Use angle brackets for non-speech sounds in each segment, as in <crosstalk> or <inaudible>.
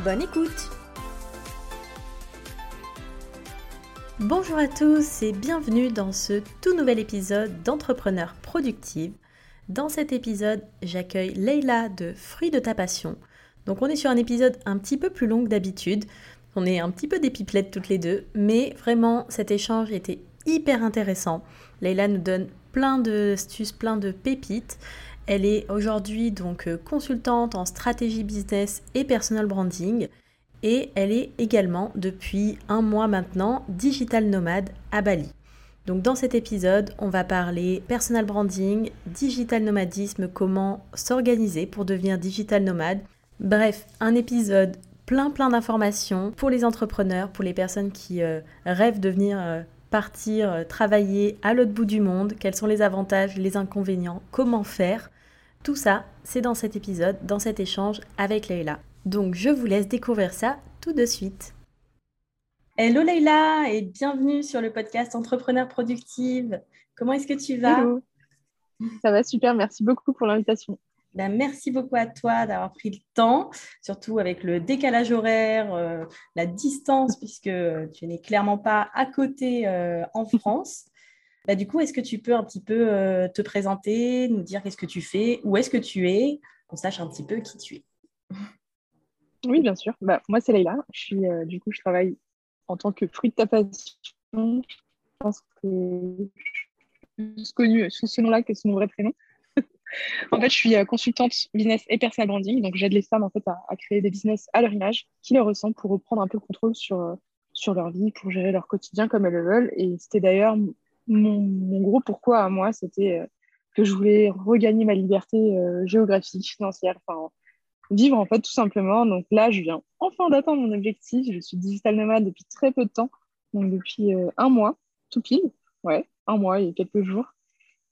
Bonne écoute Bonjour à tous et bienvenue dans ce tout nouvel épisode d'Entrepreneur Productive. Dans cet épisode, j'accueille Leila de Fruits de ta passion. Donc on est sur un épisode un petit peu plus long que d'habitude. On est un petit peu des toutes les deux, mais vraiment cet échange était hyper intéressant. Leila nous donne plein d'astuces, plein de pépites. Elle est aujourd'hui donc euh, consultante en stratégie business et personal branding et elle est également depuis un mois maintenant digital nomade à Bali. Donc dans cet épisode, on va parler personal branding, digital nomadisme, comment s'organiser pour devenir digital nomade. Bref, un épisode plein plein d'informations pour les entrepreneurs, pour les personnes qui euh, rêvent de venir euh, partir travailler à l'autre bout du monde, quels sont les avantages, les inconvénients, comment faire. Tout ça, c'est dans cet épisode, dans cet échange avec Leïla. Donc je vous laisse découvrir ça tout de suite. Hello Leïla et bienvenue sur le podcast Entrepreneur Productive. Comment est-ce que tu vas? Hello. Ça va super, merci beaucoup pour l'invitation. Ben, merci beaucoup à toi d'avoir pris le temps, surtout avec le décalage horaire, euh, la distance, puisque tu n'es clairement pas à côté euh, en France. Bah, du coup, est-ce que tu peux un petit peu euh, te présenter, nous dire qu'est-ce que tu fais, où est-ce que tu es, qu'on sache un petit peu qui tu es? Oui, bien sûr. Bah, moi, c'est Leïla. Je suis, euh, du coup, je travaille en tant que fruit de ta passion. Je pense que je suis connue sous ce nom-là que son vrai prénom. <laughs> en fait, je suis euh, consultante business et personal branding. Donc, j'aide les femmes en fait, à, à, créer des business à leur image qui leur ressemblent pour reprendre un peu le contrôle sur, sur leur vie, pour gérer leur quotidien comme elles le veulent. Et c'était d'ailleurs mon, gros pourquoi à moi, c'était euh, que je voulais regagner ma liberté euh, géographique, financière, enfin, vivre en fait tout simplement. Donc là, je viens enfin d'atteindre mon objectif. Je suis digital nomade depuis très peu de temps, donc depuis euh, un mois, tout pile, ouais, un mois et quelques jours.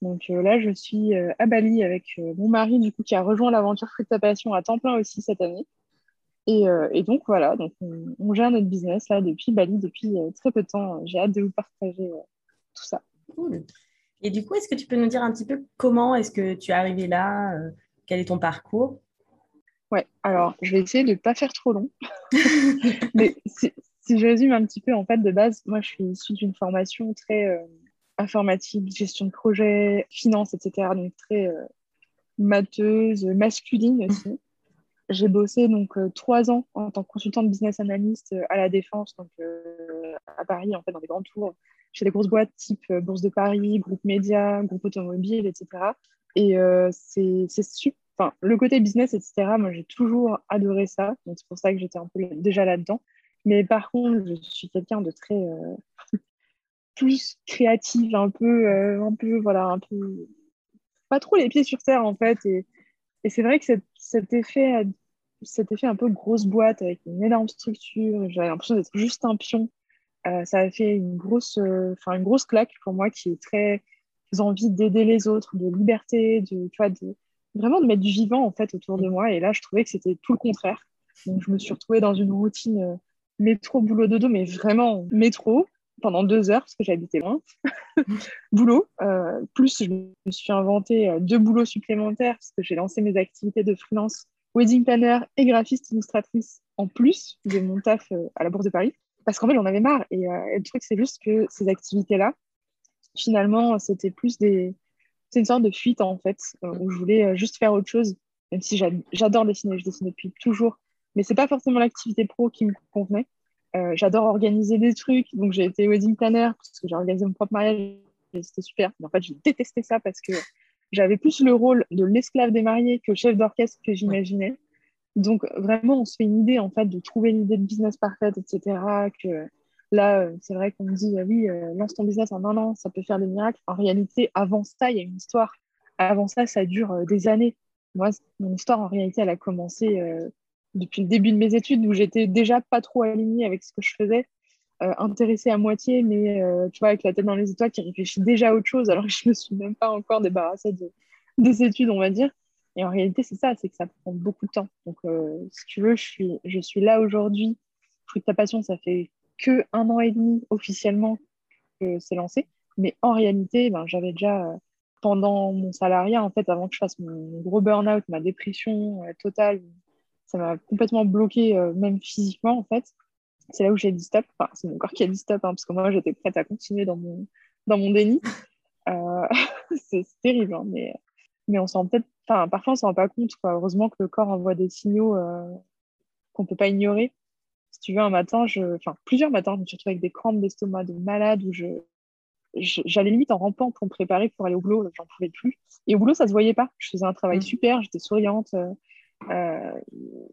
Donc là, je suis à Bali avec mon mari, du coup, qui a rejoint l'aventure Fruit de ta passion à temps plein aussi cette année. Et, donc voilà, donc on, gère notre business là depuis Bali depuis très peu de temps. J'ai hâte de vous partager tout ça. Cool. Et du coup, est-ce que tu peux nous dire un petit peu comment est-ce que tu es arrivé là euh, Quel est ton parcours? Ouais, alors je vais essayer de ne pas faire trop long. <laughs> Mais si, je résume un petit peu, en fait, de base, moi je suis issue d'une formation très euh, informatique, gestion de projet, finance, etc. Donc très euh, matheuse, masculine aussi. J'ai bossé donc trois ans en tant que consultante business analyst à la Défense, donc à Paris, en fait, dans des grandes tours chez des grosses boîtes type euh, Bourse de Paris, Groupe Média, Groupe Automobile, etc. Et euh, c'est super. Enfin, le côté business, etc., moi, j'ai toujours adoré ça. Donc, c'est pour ça que j'étais un peu déjà là-dedans. Mais par contre, je suis quelqu'un de très euh, <laughs> plus créative, un peu, un peu, voilà, un peu, pas trop les pieds sur terre, en fait. Et, et c'est vrai que cet, effet, cet effet un peu grosse boîte avec une énorme structure, j'avais l'impression d'être juste un pion euh, ça a fait une grosse, euh, une grosse claque pour moi qui est très envie d'aider les autres, de liberté, de, tu vois, de, vraiment de mettre du vivant en fait autour de moi. Et là, je trouvais que c'était tout le contraire. Donc, je me suis retrouvée dans une routine euh, métro, boulot, dodo, mais vraiment métro pendant deux heures parce que j'habitais loin. <laughs> boulot. Euh, plus, je me suis inventé deux boulots supplémentaires parce que j'ai lancé mes activités de freelance, wedding planner et graphiste illustratrice en plus de mon taf à la Bourse de Paris parce qu'en fait, j'en avais marre. Et, euh, le truc, c'est juste que ces activités-là, finalement, c'était plus des. C'est une sorte de fuite, en fait, euh, où je voulais euh, juste faire autre chose, même si j'adore dessiner, je dessine depuis toujours. Mais c'est pas forcément l'activité pro qui me convenait. j'adore organiser des trucs, donc j'ai été wedding planner parce que j'ai organisé mon propre mariage et c'était super. Mais en fait, j'ai détesté ça parce que j'avais plus le rôle de l'esclave des mariés que chef d'orchestre que j'imaginais. Donc, vraiment, on se fait une idée, en fait, de trouver l'idée de business parfaite, etc. Là, euh, c'est vrai qu'on dit, ah oui, euh, lance ton business en un an, ça peut faire des miracles. En réalité, avant ça, il y a une histoire. Avant ça, ça dure euh, des années. Moi, mon histoire, en réalité, elle a commencé depuis le début de mes études où j'étais déjà pas trop alignée avec ce que je faisais, intéressée à moitié, mais tu vois, avec la tête dans les étoiles, qui réfléchit déjà à autre chose, alors que je me suis même pas encore débarrassée de, des études, on va dire. Et en réalité, c'est ça, c'est que ça prend beaucoup de temps. Donc, euh, si tu veux, je suis, je suis là aujourd'hui. Fruit de ta passion, ça fait que un an et demi officiellement que c'est lancé. Mais en réalité, ben, j'avais déjà, pendant mon salariat, en fait, avant que je fasse mon gros burn-out, ma dépression totale, ça m'a complètement bloqué, même physiquement, en fait c'est là où j'ai dit stop. Enfin, c'est mon corps qui a dit stop, hein, parce que moi, j'étais prête à continuer dans mon, dans mon déni. Euh, <laughs> c'est terrible, hein, mais, mais on s'en peut-être. Enfin, parfois, on s'en rend pas compte. Heureusement que le corps envoie des signaux euh, qu'on peut pas ignorer. Si tu veux, un matin, je... enfin, plusieurs matins, je me suis retrouvée avec des crampes d'estomac de malade où je. J'allais limite en rampant pour me préparer pour aller au boulot, j'en pouvais plus. Et au boulot, ça se voyait pas. Je faisais un travail mmh. super, j'étais souriante. Euh,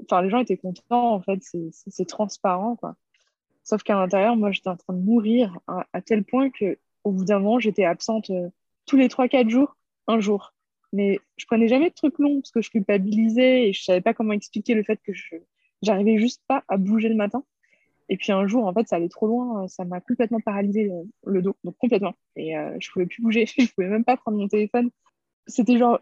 enfin, les gens étaient contents, en fait, c'est transparent, quoi. Sauf qu'à l'intérieur, moi, j'étais en train de mourir à, tel point que au bout d'un moment, j'étais absente euh, tous les 3-4 jours, un jour. Mais je prenais jamais de trucs longs parce que je culpabilisais et je savais pas comment expliquer le fait que je j'arrivais juste pas à bouger le matin. Et puis un jour, en fait, ça allait trop loin, ça m'a complètement paralysé euh, le, dos, donc complètement. Et euh, je pouvais plus bouger, <laughs> je pouvais même pas prendre mon téléphone. C'était genre,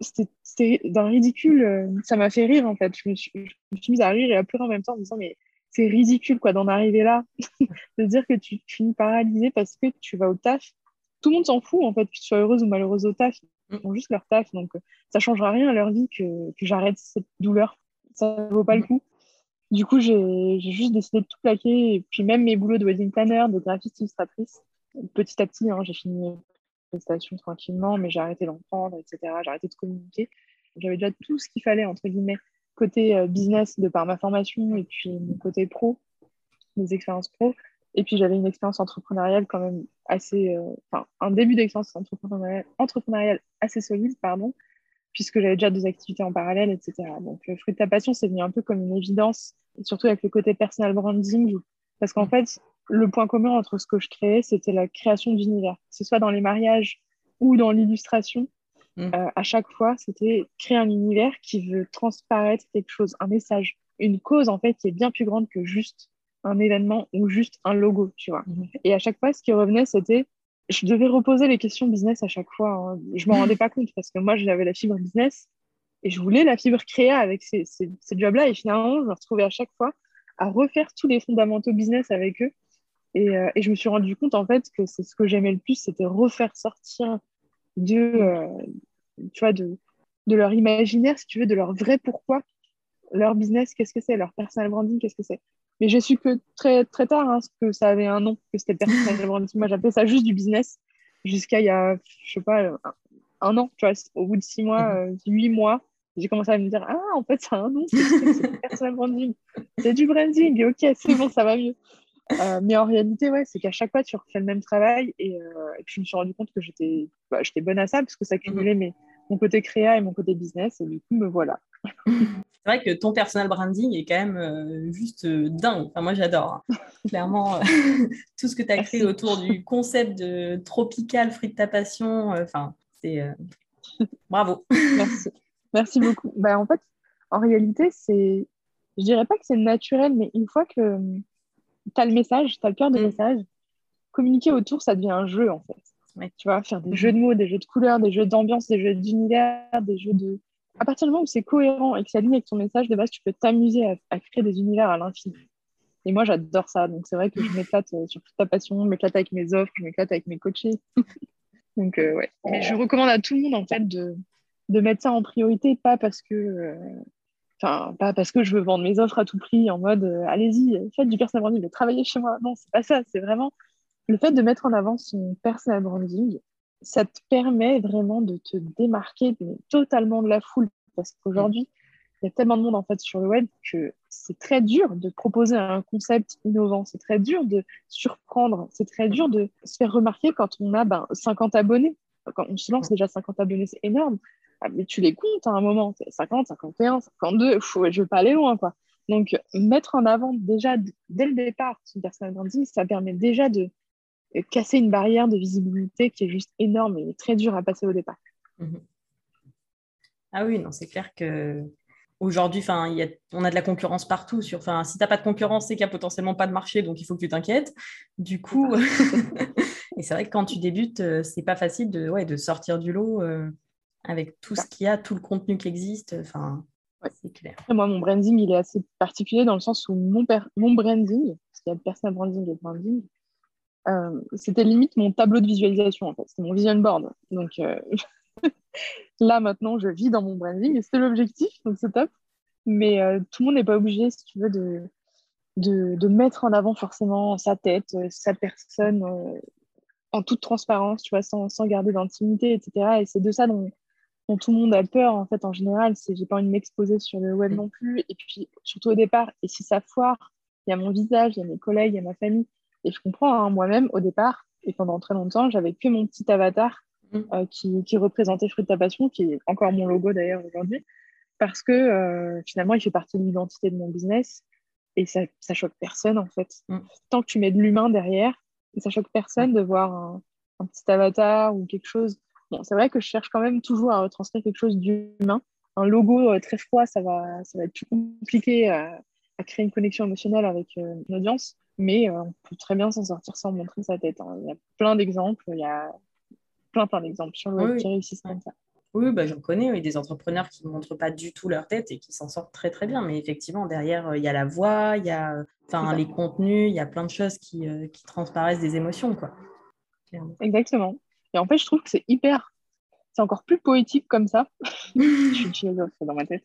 c'était d'un ridicule, ça m'a fait rire en fait. Je me, suis, je me suis mise à rire et à pleurer en même temps en me disant, mais c'est ridicule quoi d'en arriver là, <laughs> de dire que tu, finis paralysé parce que tu vas au taf. Tout le monde s'en fout en fait, que tu sois heureuse ou malheureuse au taf. Ils font juste leur taf, donc euh, ça changera rien à leur vie que, que j'arrête cette douleur. Ça vaut pas le coup. Du coup, j'ai juste décidé de tout plaquer. Et puis même mes boulots de wedding planner, de graphiste illustratrice, petit à petit, hein, j'ai fini les prestations tranquillement, mais j'ai arrêté d'en prendre, etc. J'ai arrêté de communiquer. J'avais déjà tout ce qu'il fallait, entre guillemets, côté euh, business de par ma formation et puis mon côté pro, mes expériences pro. Et puis j'avais une expérience entrepreneuriale quand même assez, euh, enfin un début d'expérience entrepreneuriale, entrepreneuriale, assez solide, pardon, puisque j'avais déjà deux activités en parallèle, etc. Donc le fruit de ta passion, c'est venu un peu comme une évidence, surtout avec le côté personal branding, parce qu'en fait, le point commun entre ce que je créais, c'était la création d'univers, que ce soit dans les mariages ou dans l'illustration. Mm. Euh, à chaque fois, c'était créer un univers qui veut transparaître quelque chose, un message, une cause en fait qui est bien plus grande que juste un événement ou juste un logo, tu vois. Mm. Et à chaque fois, ce qui revenait, c'était je devais reposer les questions business à chaque fois. Hein. Je m'en <laughs> rendais pas compte parce que moi, j'avais la fibre business et je voulais la fibre créa avec ces, ces, jobs-là. Et finalement, je me retrouvais à chaque fois à refaire tous les fondamentaux business avec eux. Et, euh, et je me suis rendu compte en fait que c'est ce que j'aimais le plus, c'était refaire sortir de, euh, tu vois, de, de leur imaginaire, si tu veux, de leur vrai pourquoi, leur business, qu'est-ce que c'est, leur personal branding, qu'est-ce que c'est? Mais j'ai su que très, très tard hein, que ça avait un nom, que c'était personal branding. <laughs> Moi, j'appelais ça juste du business jusqu'à il y a, je sais pas, un, an, tu vois, au bout de six mois, mhm. euh, huit mois, j'ai commencé à me dire, ah, en fait, c'est un nom, c'est personal branding, c'est du branding, ok, c'est bon, ça va mieux. Euh, mais en réalité, ouais, c'est qu'à chaque fois, tu refais le même travail. Et, euh, puis, je me suis rendu compte que j'étais bah, bonne à ça, parce que ça cumulait mes, mon côté créa et mon côté business. Et du coup, me voilà. <laughs> c'est vrai que ton personal branding est quand même euh, juste dingue. Enfin, moi, j'adore. Hein. <laughs> Clairement, <laughs> tout ce que tu as créé autour du concept de tropical, fruit de ta passion. Enfin, c'est <laughs> bravo. Merci. Merci beaucoup. Bah, en fait, en réalité, c'est. Je dirais pas que c'est naturel, mais une fois que tu as le message, tu as le cœur de mm. message. Communiquer autour, ça devient un jeu, en fait. Tu vois, faire des mm-hmm. jeux de mots, des jeux de couleurs, des jeux d'ambiance, des jeux d'univers, des jeux de. À partir du moment où c'est cohérent et que ça aligne avec ton message, de base, tu peux t'amuser à, créer des univers à l'infini. Et moi, j'adore ça. Donc, c'est vrai que je m'éclate euh, sur toute ta passion, je m'éclate avec mes offres, je m'éclate avec mes coachés. <laughs> donc, euh, ouais. Mais je recommande à tout le monde, en fait, de, de mettre ça en priorité, pas parce que. Euh, Enfin, pas parce que je veux vendre mes offres à tout prix en mode euh, allez-y, faites du personal branding, travaillez chez moi. Non, c'est pas ça. C'est vraiment le fait de mettre en avant son personal branding. Ça te permet vraiment de te démarquer totalement de la foule. Parce qu'aujourd'hui, il y a tellement de monde en fait sur le web que c'est très dur de proposer un concept innovant. C'est très dur de surprendre. C'est très dur de se faire remarquer quand on a ben, 50 abonnés. Quand on se lance déjà 50 abonnés, c'est énorme. Ah, mais tu les comptes à un moment, 50, 51, 52, je je veux pas aller loin, quoi. Donc, mettre en avant déjà, dès le départ, son branding, ça permet déjà de casser une barrière de visibilité qui est juste énorme et très dure à passer au départ. Mhm. Ah oui, non, c'est clair que aujourd'hui, on a de la concurrence partout. Sur, si tu n'as pas de concurrence, c'est qu'il n'y a potentiellement pas de marché, donc il faut que tu t'inquiètes. Du coup, <laughs> et c'est vrai que quand tu débutes, euh, c'est pas facile de, ouais, de sortir du lot euh, avec tout ce qu'il y a, tout le contenu qui existe. Enfin, c'est clair. moi, mon branding, il est assez particulier dans le sens où mon, mon branding, parce qu'il y a personal branding et branding, euh, c'était limite mon tableau de visualisation, en fait. C'était mon vision board. Donc, <laughs> Là, maintenant, je vis dans mon branding et c'était l'objectif, donc c'est top. Mais euh, tout le monde n'est pas obligé, si tu veux, de, de, mettre en avant forcément sa tête, euh, sa personne euh, en toute transparence, tu vois, sans, sans garder d'intimité, etc. Et c'est de ça dont, dont, tout le monde a peur, en fait, en général. C'est j'ai pas envie de m'exposer sur le web non plus. Et puis, surtout au départ, et si ça foire, il y a mon visage, il y a mes collègues, il y a ma famille. Et je comprends, hein, moi-même, au départ, et pendant très longtemps, j'avais que mon petit avatar Mm. Euh, qui, qui, représentait Fruit de ta passion, qui est encore mon logo d'ailleurs aujourd'hui, parce que euh, finalement, il fait partie de l'identité de mon business et ça, ça choque personne en fait. Mm. Tant que tu mets de l'humain derrière, ça choque personne de voir un, petit avatar ou quelque chose. Bon, c'est vrai que je cherche quand même toujours à retranscrire quelque chose d'humain. Un logo euh, très froid, ça va, ça va être plus compliqué à, créer une connexion émotionnelle avec une audience, mais on peut très bien s'en sortir sans montrer sa tête. Hein. Il y a plein d'exemples. Il y a plein, plein d'exemples sur le web qui réussissent comme ça. Oui, bah, j'en connais oui, des entrepreneurs qui ne montrent pas du tout leur tête et qui s'en sortent très très bien. Mais effectivement, derrière, euh, il y a la voix, il y a enfin, les contenus, il y a plein de choses qui, euh, qui transparaissent des émotions. Quoi. Exactement. Et en fait, je trouve que c'est hyper, c'est encore plus poétique comme ça. <laughs> je suis philosophe dans ma tête.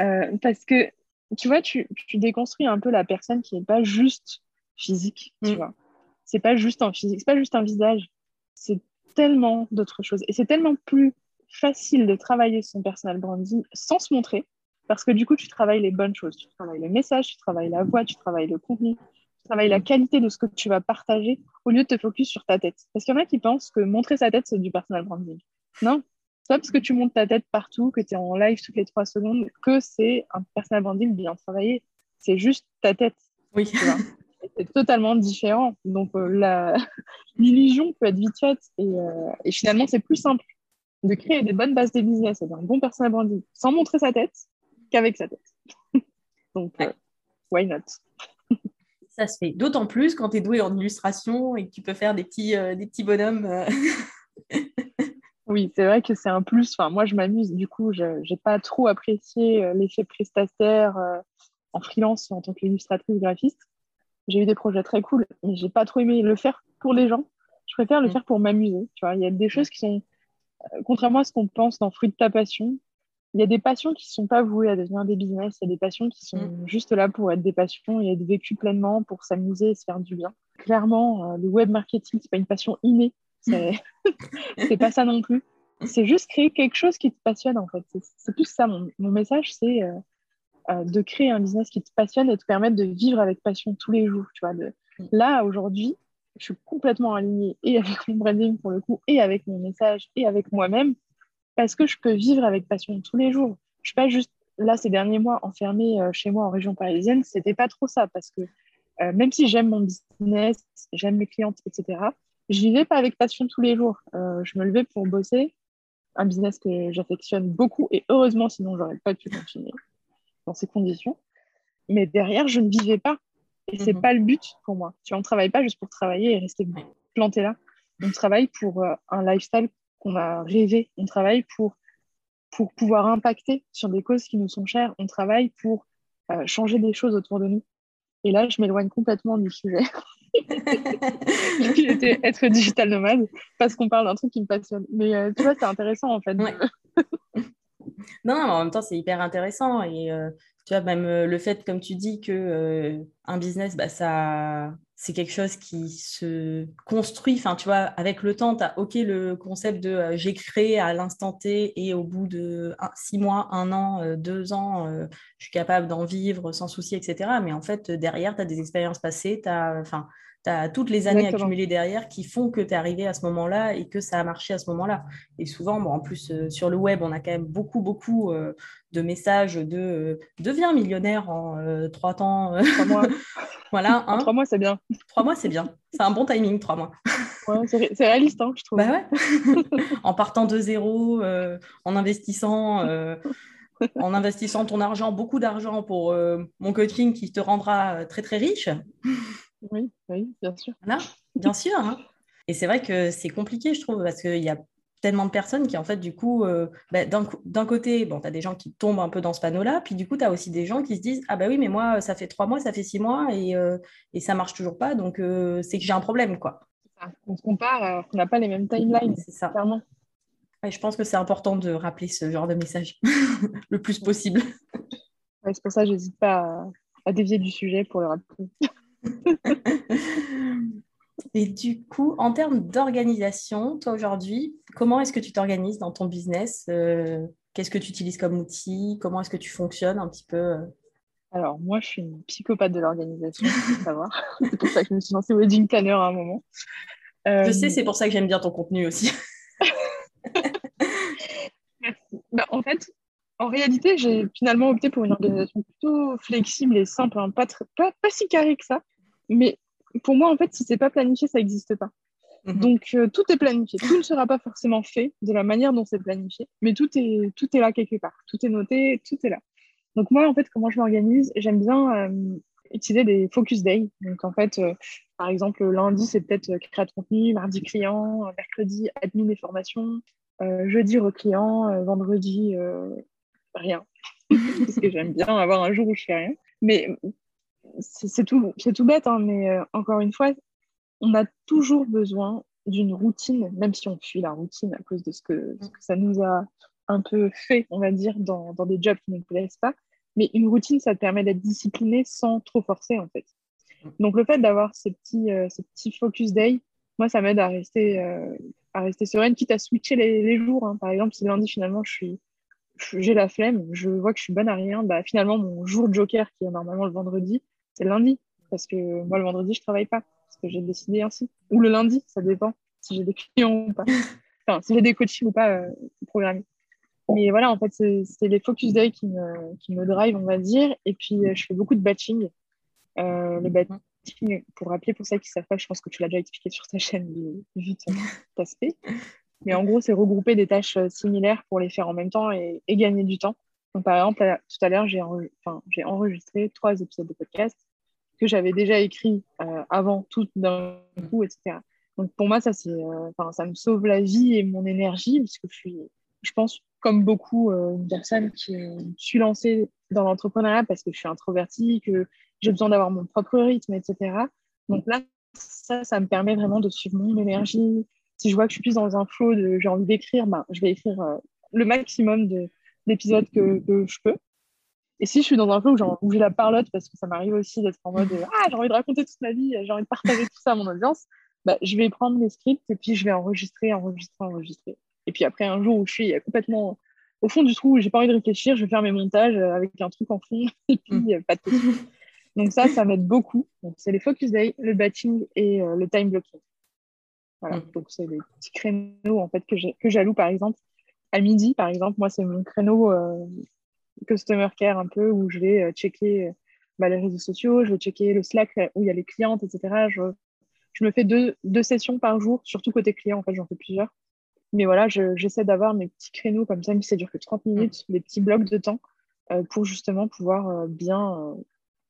Euh, parce que, tu vois, tu, tu, déconstruis un peu la personne qui n'est pas juste physique, tu mm. vois. C'est pas juste un physique, c'est pas juste un visage. C'est tellement d'autres choses. Et c'est tellement plus facile de travailler son personal branding sans se montrer, parce que du coup, tu travailles les bonnes choses. Tu travailles le message, tu travailles la voix, tu travailles le contenu, tu travailles la qualité de ce que tu vas partager au lieu de te focus sur ta tête. Parce qu'il y en a qui pensent que montrer sa tête, c'est du personal branding. Non, c'est pas parce que tu montes ta tête partout, que tu es en live toutes les trois secondes, que c'est un personal branding bien travaillé. C'est juste ta tête. Oui. c'est totalement différent. Donc, euh, <laughs> l'illusion peut être vite faite. Euh, et, finalement, c'est plus simple de créer des bonnes bases de business et un bon personal branding sans montrer sa tête qu'avec sa tête. <laughs> Donc, euh, why not? <laughs> Ça se fait d'autant plus quand tu es doué en illustration et que tu peux faire des petits, des petits bonhommes. Oui, c'est vrai que c'est un plus. Enfin, moi, je m'amuse. Du coup, je n'ai pas trop apprécié l'effet prestataire en freelance en tant qu'illustratrice graphiste j'ai eu des projets très cool, mais j'ai pas trop aimé le faire pour les gens. Je préfère le mm. faire pour m'amuser. Tu vois, il y a des choses qui sont, euh, contrairement à ce qu'on pense dans Fruit de ta passion, il y a des passions qui ne sont pas vouées à devenir des business. Il y a des passions qui sont mm. juste là pour être des passions et être vécues pleinement, pour s'amuser et se faire du bien. Clairement, euh, le web marketing, c'est pas une passion innée. <laughs> C'est pas ça non plus. C'est juste créer quelque chose qui te passionne en fait. C'est plus ça. Mon, mon message, c'est euh, euh, de créer un business qui te passionne et te permettre de vivre avec passion tous les jours. Tu vois, de... Mm. Là, aujourd'hui, je suis complètement alignée et avec mon branding pour le coup, et avec mon message, et avec moi-même, parce que je peux vivre avec passion tous les jours. Je suis pas juste là ces derniers mois enfermée euh, chez moi en région parisienne, c'était pas trop ça parce que euh, même si j'aime mon business, j'aime mes clientes, etc., je vivais pas avec passion tous les jours. je me levais pour bosser, un business que j'affectionne beaucoup et heureusement, sinon j'aurais pas pu continuer dans ces conditions. Mais derrière, je ne vivais pas. Et c'est n'est mhm. pas le but pour moi. Tu on travaille pas juste pour travailler et rester planté là. On travaille pour euh, un lifestyle qu'on a rêvé. On travaille pour, pour pouvoir impacter sur des causes qui nous sont chères. On travaille pour euh, changer des choses autour de nous. Et là, je m'éloigne complètement du sujet. <laughs> <laughs> être digital nomade parce qu'on parle d'un truc qui me passionne. Mais euh, tu vois, c'est intéressant en fait. <laughs> Non, non, mais en même temps, c'est hyper intéressant. Et euh, tu vois, même euh, le fait, comme tu dis, que euh, un business, bah, ça, c'est quelque chose qui se construit. Enfin, tu vois, avec le temps, tu as OK le concept de j'ai créé à l'instant T et au bout de six mois, un an, deux ans, je suis capable d'en vivre sans souci, etc. Mais en fait, derrière, tu as des expériences passées, tu as. Tu as toutes les années accumulées derrière qui font que tu es arrivé à ce moment-là et que ça a marché à ce moment-là. Et souvent, bon, en plus, euh, sur le web, on a quand même beaucoup, beaucoup euh, de messages de euh, deviens millionnaire en trois temps. Trois mois. <laughs> voilà. En hein. trois mois, c'est bien. Trois mois, c'est bien. C'est un bon timing, trois mois. <laughs> ouais, c'est réaliste, hein, je trouve. Bah ouais. <laughs> en partant de zéro, en investissant en investissant ton argent, beaucoup d'argent pour euh, mon coaching qui te rendra très très riche. Oui, oui, bien sûr. Voilà, bien sûr. Hein. Et c'est vrai que c'est compliqué, je trouve, parce qu'il y a tellement de personnes qui, en fait, du coup, euh, bah, d'un côté, bon, tu as des gens qui tombent un peu dans ce panneau-là, puis du coup, tu as aussi des gens qui se disent Ah, bah oui, mais moi, ça fait trois mois, ça fait six mois, et, et ça marche toujours pas, donc c'est que j'ai un problème, quoi. On se compare, on n'a pas les mêmes timelines. C'est ça. Clairement je pense que c'est important de rappeler ce genre de message <laughs> le plus possible. c'est pour ça que je n'hésite pas à, dévier du sujet pour le rappeler. <laughs> Et du coup, en termes d'organisation, toi aujourd'hui, comment est-ce que tu t'organises dans ton business euh, Qu'est-ce que tu utilises comme outil Comment est-ce que tu fonctionnes un petit peu euh? Alors, moi, je suis une psychopathe de l'organisation, faut savoir. <laughs> c'est pour ça que je me suis lancée wedding planner à un moment. Je sais, euh, c'est pour ça que j'aime bien ton contenu aussi. <laughs> Bah, en fait, en réalité, j'ai finalement opté pour une organisation plutôt flexible et simple, hein. pas, pas, si carré que ça. Mais pour moi, en fait, si c'est pas planifié, ça n'existe pas. Mhm. Donc, euh, tout est planifié. Tout ne sera pas forcément fait de la manière dont c'est planifié, mais tout est, tout est là quelque part. Tout est noté, tout est là. Donc, moi, en fait, comment je m'organise J'aime bien euh, utiliser des focus days. Donc, en fait, euh, par exemple, lundi, c'est peut-être créer de contenu, mardi, client, mercredi, admin et formation, jeudi recliant, vendredi rien. <laughs> Parce que j'aime bien avoir un jour où je fais rien. Mais c'est tout, bête, hein, mais encore une fois, on a toujours besoin d'une routine, même si on fuit la routine à cause de ce que, ça nous a un peu fait, on va dire, dans, des jobs qui ne nous plaisent pas. Mais une routine, ça te permet d'être discipliné sans trop forcer, en fait. Donc, le fait d'avoir ces petits, ces petits focus day, moi, ça m'aide à rester à rester sereine, quitte à switcher les, jours. Hein. Par exemple, si lundi, finalement, je suis, j'ai la flemme, je vois que je suis bonne à rien, bah, finalement, mon jour joker, qui est normalement le vendredi, c'est le lundi. Parce que moi, le vendredi, je travaille pas. Parce que j'ai décidé ainsi. Ou le lundi, ça dépend si j'ai des clients ou pas. <laughs> Enfin, si j'ai des coachings ou pas euh, programmés. Mais voilà, en fait, c'est les focus day qui me, qui me drive, on va dire. Et puis, euh, je fais beaucoup de batching. Euh, le batching, pour rappeler pour ceux qui ne savent pas, je pense que tu l'as déjà expliqué sur ta chaîne vu ton <laughs> aspect. Mais en gros, c'est regrouper des tâches euh, similaires pour les faire en même temps et, gagner du temps. Donc, par exemple, tout à l'heure, j'ai enregistré trois épisodes de podcast que j'avais déjà écrits euh, avant tout d'un coup, etc. Donc, pour moi, ça, euh, ça me sauve la vie et mon énergie, parce que je suis, je pense, comme beaucoup, une personne qui suis lancée dans l'entrepreneuriat parce que je suis introvertie, que j'ai besoin d'avoir mon propre rythme, etc. Donc là, ça, ça me permet vraiment de suivre mon énergie. Si je vois que je suis plus dans un flow de j'ai envie d'écrire, ben, je vais écrire euh, le maximum d'épisodes que, que, je peux. Et si je suis dans un flow où j'ai la parlotte, parce que ça m'arrive aussi d'être en mode Ah, j'ai envie de raconter toute ma vie, j'ai envie de partager tout ça à mon audience, bah, je vais prendre mes scripts et puis je vais enregistrer, enregistrer, enregistrer. Et puis après, un jour où je suis complètement au fond du trou, où j'ai pas envie de réfléchir, je vais faire mes montages avec un truc en fond <laughs> et puis mmh. pas de donc ça, ça m'aide beaucoup. c'est les focus day, le batching et euh, le time blocking. Voilà, mm. donc c'est les petits créneaux en fait que j'alloue par exemple à midi par exemple. Moi, c'est mon créneau euh, customer care un peu où je vais euh, checker bah, les réseaux sociaux, je vais checker le Slack où il y a les clientes, etc. Je, je me fais deux, deux, sessions par jour, surtout côté client, en fait, j'en fais plusieurs. Mais voilà, j'essaie d'avoir mes petits créneaux comme ça, mais ça dure que 30 minutes, des petits blocs de temps pour justement pouvoir bien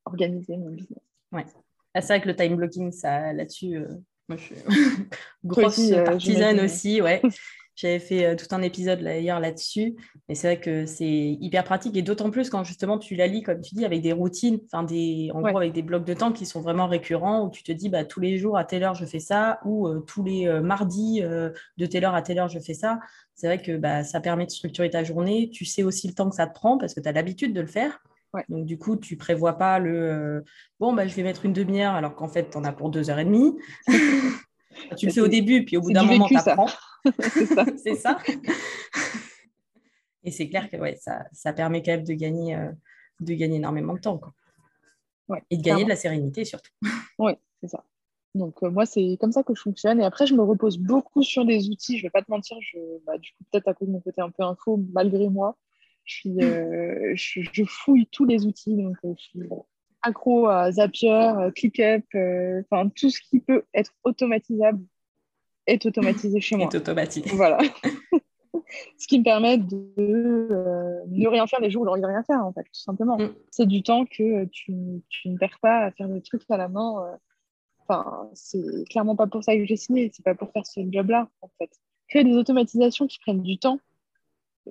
organiser mon business. Ouais. Ah, c'est vrai que le time blocking, ça là-dessus, euh, moi je suis <laughs> grosse euh, partisane aussi, ouais. <laughs> J'avais fait euh, tout un épisode d'ailleurs là-dessus, mais c'est vrai que c'est hyper pratique et d'autant plus quand justement tu la lis, comme tu dis, avec des routines, enfin des, en gros avec des blocs de temps qui sont vraiment récurrents où tu te dis bah, tous les jours à telle heure je fais ça ou tous les mardis de telle heure à telle heure je fais ça. C'est vrai que bah, ça permet de structurer ta journée. Tu sais aussi le temps que ça te prend parce que tu as l'habitude de le faire. Donc, du coup, tu prévois pas le euh, bon, bah, je vais mettre une demi-heure alors qu'en fait, tu en as pour deux heures et demie. <laughs> tu le fais au début, puis au bout d'un moment, tu apprends. <laughs> c'est ça. et c'est clair que ouais, ça, ça, permet quand même de gagner, euh, de gagner énormément de temps. Quoi. et de gagner de la sérénité surtout. Oui, c'est ça. Donc, euh, moi, c'est comme ça que je fonctionne. Et après, je me repose beaucoup sur des outils. Je ne vais pas te mentir, je, bah, du coup, peut-être à cause de mon côté un peu info, malgré moi, euh, <laughs> je, je, fouille tous les outils. Donc, je suis accro à Zapier, ClickUp, enfin tout ce qui peut être automatisable est automatisé chez <laughs> moi. Est automatisé. Voilà. <laughs> <laughs> ce qui me permet de euh, ne rien faire les jours où j'ai envie de rien faire, en fait, tout simplement. Mm. C'est du temps que tu, tu, ne perds pas à faire des trucs à la main. Euh. Enfin, c'est clairement pas pour ça que j'ai signé, c'est pas pour faire ce job-là, en fait. Créer des automatisations qui prennent du temps,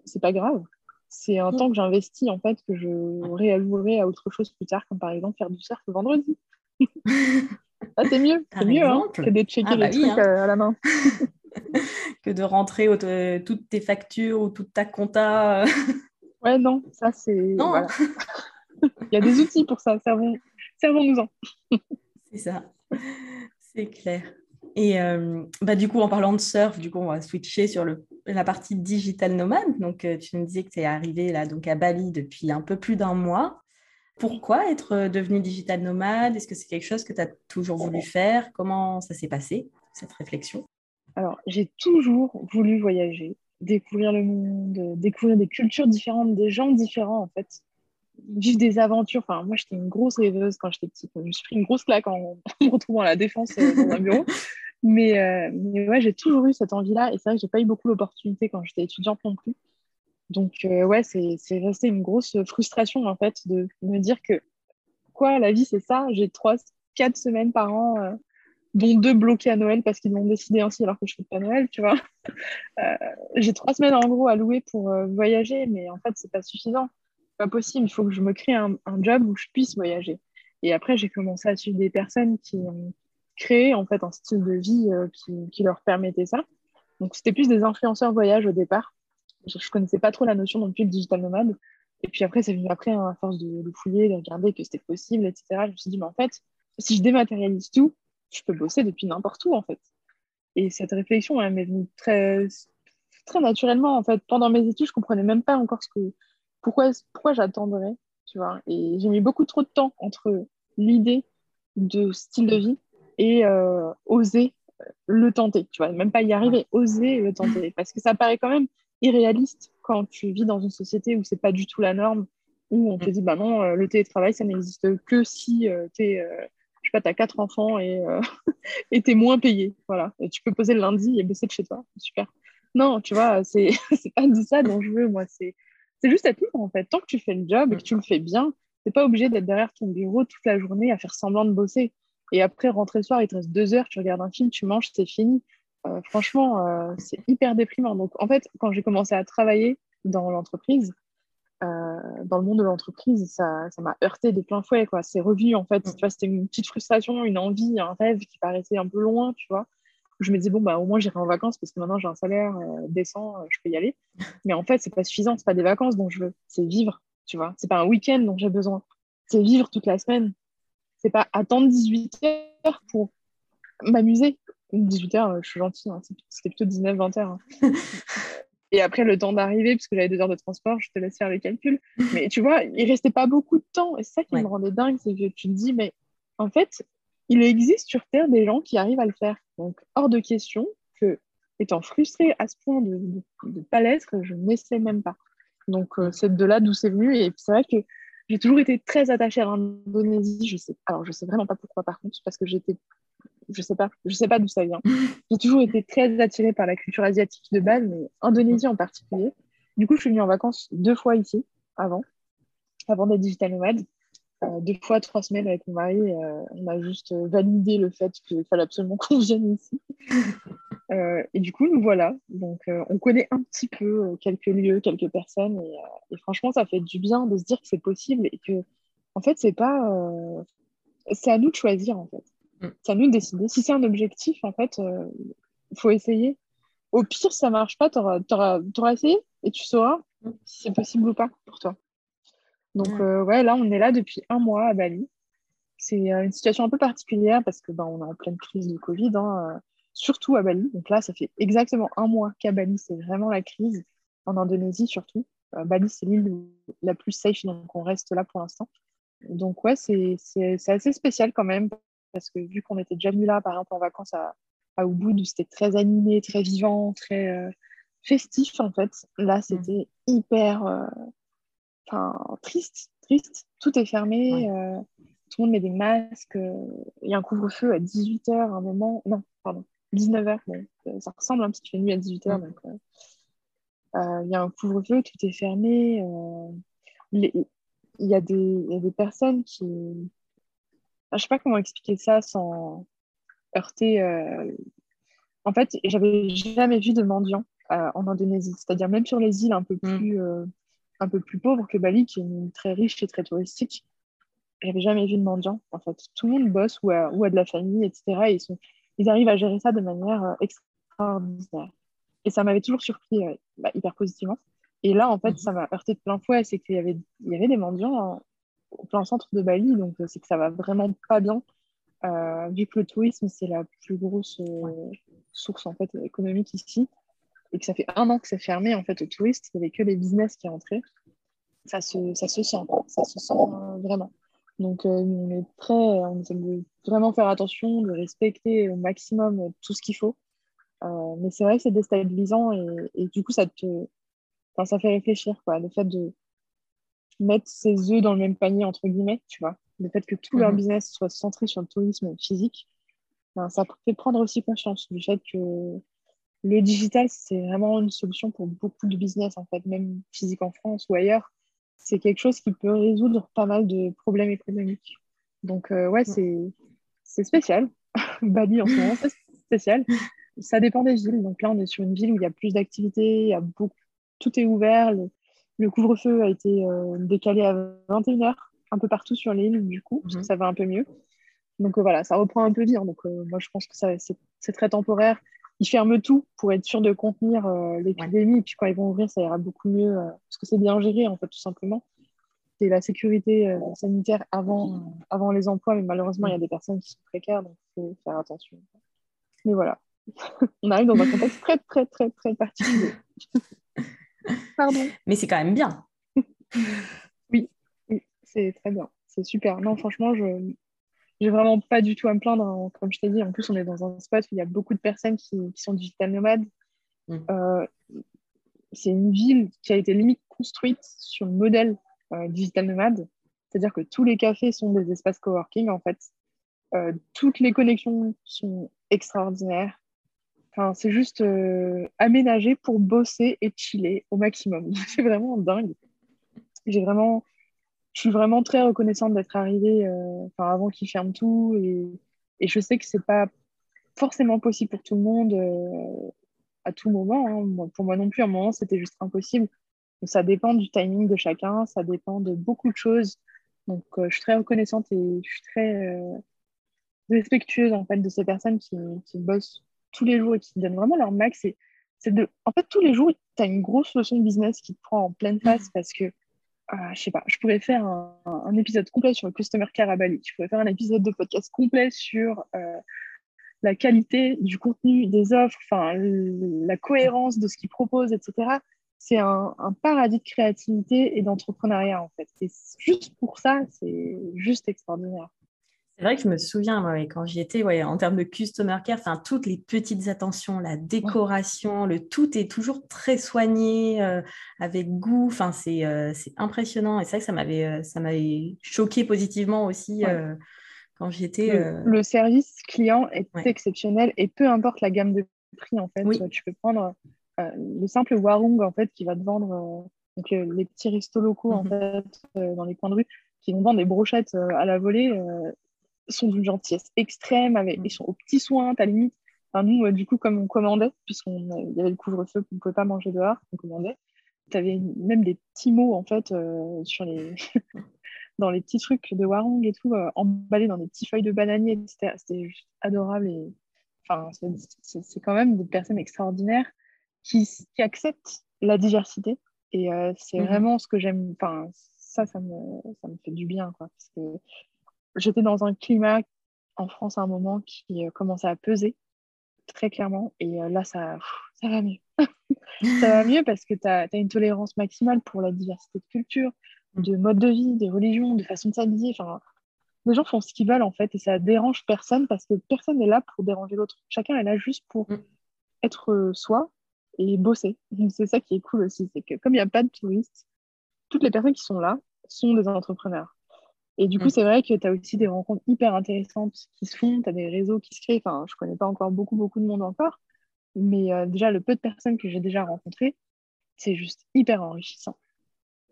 c'est pas grave. C'est un mm. temps que j'investis, en fait, que je réallouerai à autre chose plus tard, comme par exemple faire du surf le vendredi. Ah, c'est mieux, c'est mieux hein, que de checker ah, les bah trucs hein. euh, à la main. <laughs> que de rentrer toutes tes factures ou toute ta compta. ouais, non, ça c'est. Voilà. Il y a des outils pour ça, servons, servons-nous-en. <laughs> c'est ça, c'est clair. Et euh, bah, du coup, en parlant de surf, du coup, on va switcher sur le, la partie digital nomade. Donc, euh, tu nous disais que tu es arrivé là, donc à Bali depuis un peu plus d'un mois. Pourquoi être devenu digital nomade? Est-ce que c'est quelque chose que tu as toujours voulu faire? Comment ça s'est passé, cette réflexion? Alors, j'ai toujours voulu voyager, découvrir le monde, découvrir des cultures différentes, des gens différents, en fait. Vivre des aventures. Enfin, moi, j'étais une grosse rêveuse quand j'étais petite. Je me suis pris une grosse claque en, <laughs> me retrouvant à la défense euh, dans un bureau. Mais, euh, mais j'ai toujours eu cette envie-là. Et c'est vrai que j'ai pas eu beaucoup l'opportunité quand j'étais étudiante non plus. Donc, euh, ouais, c'est resté une grosse frustration, en fait, de me dire que, quoi, la vie, c'est ça. J'ai trois, quatre semaines par an dont deux bloqués à Noël parce qu'ils l'ont décidé ainsi alors que je ne fais pas Noël, tu vois. <laughs> Euh, j'ai trois semaines en gros à louer pour euh, voyager, mais en fait, c'est pas suffisant. Pas possible. Il faut que je me crée un, job où je puisse voyager. Et après, j'ai commencé à suivre des personnes qui ont créé en fait un style de vie euh, qui, leur permettait ça. Donc, c'était plus des influenceurs voyage au départ. Je, ne connaissais pas trop la notion non plus de digital nomade. Et puis après, c'est venu après, hein, à force de, de, fouiller, de regarder que c'était possible, etc. Je me suis dit, mais en fait, si je dématérialise tout, je peux bosser depuis n'importe où, en fait. Et cette réflexion, elle m'est venue très, très naturellement, en fait. Pendant mes études, je comprenais même pas encore ce que, pourquoi, pourquoi j'attendrais, tu vois. Et j'ai mis beaucoup trop de temps entre l'idée de style de vie et euh, oser le tenter, tu vois. Même pas y arriver, oser le tenter. Parce que ça paraît quand même irréaliste quand tu vis dans une société où c'est pas du tout la norme, où on te mm. dit, bah non, euh, le télétravail, ça n'existe que si euh, tu es sais pas, as quatre enfants et euh, <laughs> tu es moins payé. Voilà. Et tu peux poser le lundi et bosser de chez toi. Super. Non, tu vois, c'est <laughs> pas de ça dont je veux, moi. C'est juste être libre, en fait. Tant que tu fais le job et que tu le fais bien, tu pas obligé d'être derrière ton bureau toute la journée à faire semblant de bosser. Et après, rentrer le soir, il te reste deux heures, tu regardes un film, tu manges, c'est fini. Euh, franchement, euh, c'est hyper déprimant. Donc, en fait, quand j'ai commencé à travailler dans l'entreprise, euh, dans le monde de l'entreprise, ça, ça m'a heurté de plein fouet. Quoi. C'est revu, en fait. Mm. Tu vois, c'était une petite frustration, une envie, un rêve qui paraissait un peu loin, tu vois. Je me disais, bon, bah, au moins, j'irai en vacances parce que maintenant, j'ai un salaire décent, je peux y aller. <laughs> Mais en fait, c'est pas suffisant. C'est pas des vacances dont je veux. C'est vivre, tu vois. C'est pas un week-end dont j'ai besoin. C'est vivre toute la semaine. C'est pas attendre 18 heures pour m'amuser. 18 heures, je suis gentille. Hein. C'était plutôt 19-20 heures. Hein. Et après, le temps d'arriver, puisque j'avais deux heures de transport, je te laisse faire le calcul. <laughs> Mais tu vois, il restait pas beaucoup de temps. Et c'est ça qui me rendait dingue, c'est que tu te dis, mais en fait, il existe sur Terre des gens qui arrivent à le faire. Donc, hors de question que, étant frustrée à ce point de ne pas l'être, je n'essaie même pas. Donc, euh, c'est de là d'où c'est venu. Et c'est vrai que j'ai toujours été très attachée à l'Indonésie. Je sais, alors, je sais vraiment pas pourquoi, par contre, parce que j'étais je sais pas, je sais pas d'où ça vient. J'ai toujours été très attirée par la culture asiatique de base, mais Indonésie en particulier. Du coup, je suis venue en vacances deux fois ici, avant, avant d'être digital nomade. Euh, deux fois, trois semaines avec mon mari. Euh, on a juste validé le fait qu'il fallait absolument qu'on vienne ici. <laughs> Euh, et du coup, nous voilà. Donc, on connaît un petit peu quelques lieux, quelques personnes. Et, et, franchement, ça fait du bien de se dire que c'est possible et que, en fait, c'est pas. c'est à nous de choisir, en fait. Mm. C'est à nous de décider. Si c'est un objectif, en fait, il euh, faut essayer. Au pire, ça marche pas, tu auras, essayé et tu sauras mm. si c'est possible ou pas pour toi. Donc, euh, ouais, là, on est là depuis un mois à Bali. C'est euh, une situation un peu particulière parce que ben, on est en pleine crise de Covid, hein, surtout à Bali. Donc là, ça fait exactement un mois qu'à Bali, c'est vraiment la crise. En Indonésie, surtout. Bali, c'est l'île la plus safe, donc on reste là pour l'instant. Donc, ouais, c'est assez spécial quand même parce que vu qu'on était déjà venu là, par exemple, en vacances à, à Ubud, c'était très animé, très vivant, très euh, festif, en fait, là, mm. c'était hyper euh, triste, triste. Tout est fermé, euh, tout le monde met des masques, il y a un couvre-feu à 18h à un moment, non, pardon, 19h, ça ressemble un petit peu nuit à 18h, mm. donc il y a un couvre-feu, tout est fermé. il y a des personnes qui... je ne sais pas comment expliquer ça sans heurter... En fait, j'avais jamais vu de mendiants en Indonésie. C'est-à-dire même sur les îles un peu mm. plus, un peu plus pauvres que Bali, qui est très riche et très touristique j'avais jamais vu de mendiant en fait. Tout le monde bosse ou a, ou a de la famille, etc. Et ils, sont, ils arrivent à gérer ça de manière euh, extraordinaire. Et ça m'avait toujours surpris euh, bah, hyper positivement. Et là, en fait, mhm. ça m'a heurté de plein fouet. C'est qu'il y avait, il y avait des mendiants au plein centre de Bali. Donc, euh, c'est que ça va vraiment pas bien. vu que le tourisme, c'est la plus grosse source en fait, économique ici. Et que ça fait un an que c'est fermé en fait aux touristes. Il n'y avait que les business qui rentraient. Ça se, ça se sent. Ça se sent vraiment. Donc, euh, on est très, on essaie de vraiment faire attention, de respecter au maximum tout ce qu'il faut. Euh, mais c'est vrai que c'est déstabilisant et, du coup, ça te, ça fait réfléchir, quoi. Le fait de mettre ses œufs dans le même panier, entre guillemets, tu vois. Le fait que tout leur mhm. business soit centré sur le tourisme physique, ben, ça fait prendre aussi conscience du fait que le digital, c'est vraiment une solution pour beaucoup de business, en fait, même physique en France ou ailleurs c'est quelque chose qui peut résoudre pas mal de problèmes économiques. Donc, euh, ouais, c'est spécial. <laughs> Bali, en ce moment, c'est spécial. Ça dépend des villes. Donc là, on est sur une ville où il y a plus d'activités, il y a beaucoup... tout est ouvert. Le, couvre-feu a été euh, décalé à 21h un peu partout sur l'île, du coup, parce que mhm. ça va un peu mieux. Donc euh, voilà, ça reprend un peu vite. Donc moi, je pense que c'est très temporaire ils ferment tout pour être sûr de contenir euh, l'épidémie. Et puis quand ils vont ouvrir, ça ira beaucoup mieux euh, parce que c'est bien géré, en fait, tout simplement. C'est la sécurité euh, sanitaire avant, avant les emplois, mais malheureusement, il y a des personnes qui sont précaires, donc il faut faire attention. Mais voilà, <laughs> on arrive dans un contexte très, très, très, très particulier. <laughs> Pardon. Mais c'est quand même bien. <laughs> oui, oui c'est très bien. C'est super. Non, franchement, je, j'ai vraiment pas du tout à me plaindre. Hein. Comme je t'ai dit, en plus, on est dans un spot où il y a beaucoup de personnes qui, sont digital nomades. Mm. Euh, c'est une ville qui a été limite construite sur le modèle euh, digital nomade. C'est-à-dire que tous les cafés sont des espaces coworking, en fait. Euh, toutes les connexions sont extraordinaires. Enfin, c'est juste aménagé pour bosser et chiller au maximum. <laughs> c'est vraiment dingue. J'ai vraiment je suis vraiment très reconnaissante d'être arrivée euh, avant qu'ils ferment tout. Et, je sais que c'est pas forcément possible pour tout le monde euh, à tout moment. Hein. Pour moi non plus, à un moment, c'était juste impossible. Ça dépend du timing de chacun, ça dépend de beaucoup de choses. Donc, euh, je suis très reconnaissante et je suis très respectueuse en fait, de ces personnes qui, bossent tous les jours et qui donnent vraiment leur max. c'est de... En fait, tous les jours, tu as une grosse leçon de business qui te prend en pleine face parce que ah, je sais pas, je pourrais faire un, épisode complet sur le customer care à Bali. Je pourrais faire un épisode de podcast complet sur euh, la qualité du contenu, des offres, enfin la cohérence de ce qu'ils proposent, etc. C'est un, un, paradis de créativité et d'entrepreneuriat en fait. Et juste pour ça, c'est juste extraordinaire. C'est vrai que je me souviens, quand j'y étais, ouais, en termes de customer care, toutes les petites attentions, la décoration, le tout est toujours très soigné, euh, avec goût. Enfin, euh, c'est impressionnant. Et c'est vrai que ça m'avait euh, ça m'avait choqué positivement aussi quand j'y étais. Le, service client est exceptionnel et peu importe la gamme de prix, en fait. Tu peux prendre le simple Warung, en fait, qui va te vendre donc, les petits restos locaux, en mmh fait, dans les coins de rue, qui vont vendre des brochettes à la volée sont d'une gentillesse extrême, avec, mm. ils sont aux petits soins, à limite. Enfin, nous, euh, du coup, comme on commandait, puisqu'il y avait le couvre-feu, qu'on ne pouvait pas manger dehors, on commandait, tu avais même des petits mots, en fait, euh, sur les... <laughs> dans les petits trucs de Warong et tout, euh, emballés dans des petites feuilles de bananier, etc. C'était juste adorable. Et... Enfin, c'est quand même des personnes extraordinaires qui, qui acceptent la diversité. Et c'est mm-hmm. vraiment ce que j'aime. Enfin, ça, ça me, ça me fait du bien, quoi. Parce que j'étais dans un climat en France à un moment qui euh, commençait à peser très clairement. Et euh, là, ça, ça va mieux. <laughs> ça va mieux parce que tu as, une tolérance maximale pour la diversité de cultures, de modes de vie, de religions, de façon de s'habiller. Enfin, les gens font ce qu'ils veulent en fait et ça dérange personne parce que personne n'est là pour déranger l'autre. Chacun est là juste pour mm. être euh, soi et bosser. C'est ça qui est cool aussi, c'est que comme il n'y a pas de touristes, toutes les personnes qui sont là sont des entrepreneurs. Et du coup, mm. c'est vrai que tu as aussi des rencontres hyper intéressantes qui se font, tu as des réseaux qui se créent. Enfin, je connais pas encore beaucoup, beaucoup de monde encore. Mais euh, déjà, le peu de personnes que j'ai déjà rencontrées, c'est juste hyper enrichissant.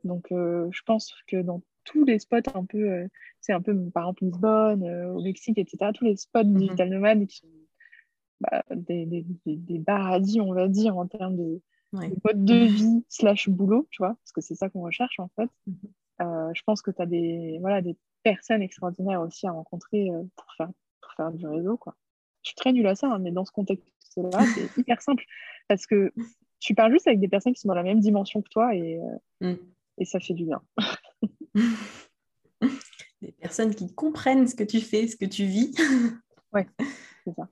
Donc, je pense que dans tous les spots un peu, c'est un peu par exemple Lisbonne, au Mexique, etc., tous les spots mm-hmm. digital nomades qui sont bah, des, des, des, paradis, on va dire, en termes de, mode de vie slash boulot, tu vois, parce que c'est ça qu'on recherche en fait. Mm-hmm. Je pense que tu as des, voilà, des personnes extraordinaires aussi à rencontrer pour, faire, pour faire du réseau, quoi. Je suis très nulle à ça, hein, mais dans ce contexte-là, <laughs> c'est hyper simple parce que tu parles juste avec des personnes qui sont dans la même dimension que toi et, mm. et ça fait du bien. <laughs> <laughs> des personnes qui comprennent ce que tu fais, ce que tu vis. ouais, c'est ça.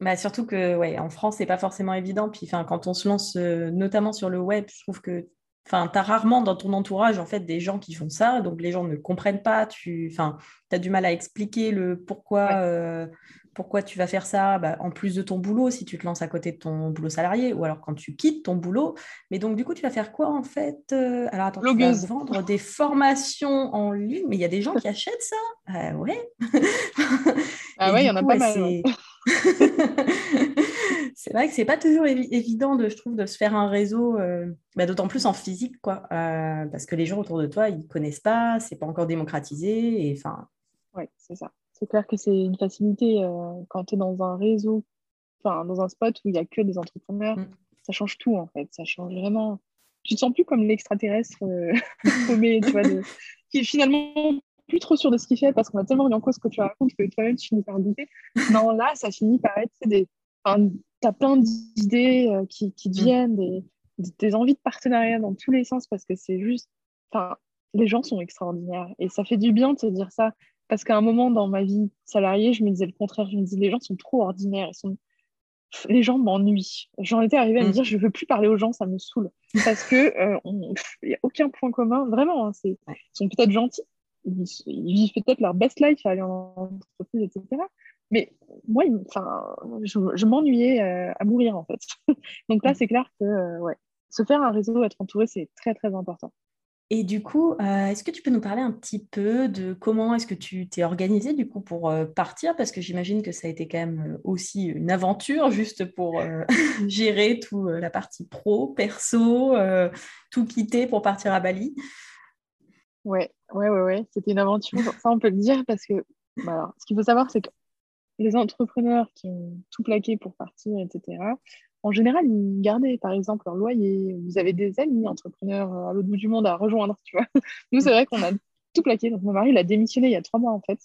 Bah, surtout que ouais, en France, c'est pas forcément évident. Puis quand on se lance euh, notamment sur le web, je trouve que tu as rarement dans ton entourage en fait des gens qui font ça, donc les gens ne comprennent pas, tu as du mal à expliquer le pourquoi, euh, pourquoi tu vas faire ça bah, en plus de ton boulot si tu te lances à côté de ton boulot salarié ou alors quand tu quittes ton boulot. Mais donc, du coup, tu vas faire quoi en fait euh, Alors, attends, tu vas vendre des formations en ligne, mais il y a des gens qui achètent ça? Euh, Ouais. ah <laughs> ouais, il y en a pas mal. <laughs> c'est vrai que c'est pas toujours évident, de, je trouve, de se faire un réseau, euh, bah, d'autant plus en physique, quoi, parce que les gens autour de toi, ils connaissent pas, c'est pas encore démocratisé, et enfin. Ouais, c'est ça. C'est clair que c'est une facilité euh, quand tu es dans un réseau, enfin dans un spot où il n'y a que des entrepreneurs. Mm. Ça change tout en fait. Ça change vraiment. Tu te sens plus comme l'extraterrestre euh, <laughs> paumé, tu vois, qui est finalement plus trop sûr de ce qu'il fait parce qu'on a tellement mis en cause ce que tu racontes que toi-même tu finis par douter. Non, là, ça finit par être des. Enfin, tu as plein d'idées euh, qui, qui te mm. viennent, des, des, envies de partenariat dans tous les sens parce que c'est juste. Enfin, les gens sont extraordinaires et ça fait du bien de se dire ça. Parce qu'à un moment dans ma vie salariée, je me disais le contraire. Je me disais, les gens sont trop ordinaires. Ils sont... Les gens m'ennuient. J'en étais arrivée à me mm. dire, je ne veux plus parler aux gens, ça me saoule. Parce qu'il n'y euh, a aucun point commun. Vraiment, hein, ils sont peut-être gentils. Ils, vivent peut-être leur best life à aller en entreprise, etc. Mais moi, enfin, je, m'ennuyais euh, à mourir, en fait. <laughs> Donc là, c'est clair que euh, ouais, se faire un réseau, être entouré, c'est très, très important. Et du coup, euh, est-ce que tu peux nous parler un petit peu de comment est-ce que tu t'es organisé du coup pour partir? Parce que j'imagine que ça a été quand même aussi une aventure juste pour <laughs> gérer tout la partie pro, perso, tout quitter pour partir à Bali. Ouais, ouais, ouais, ouais. C'était une aventure, ça on peut le dire parce que bah, ce qu'il faut savoir, c'est que les entrepreneurs qui ont tout plaqué pour partir, etc., en général, ils gardaient par exemple leur loyer. Vous avez des amis entrepreneurs à l'autre bout du monde à rejoindre, tu vois. <laughs> Nous, c'est vrai qu'on a tout plaqué. Donc, mon mari, il a démissionné il y a trois mois, en fait.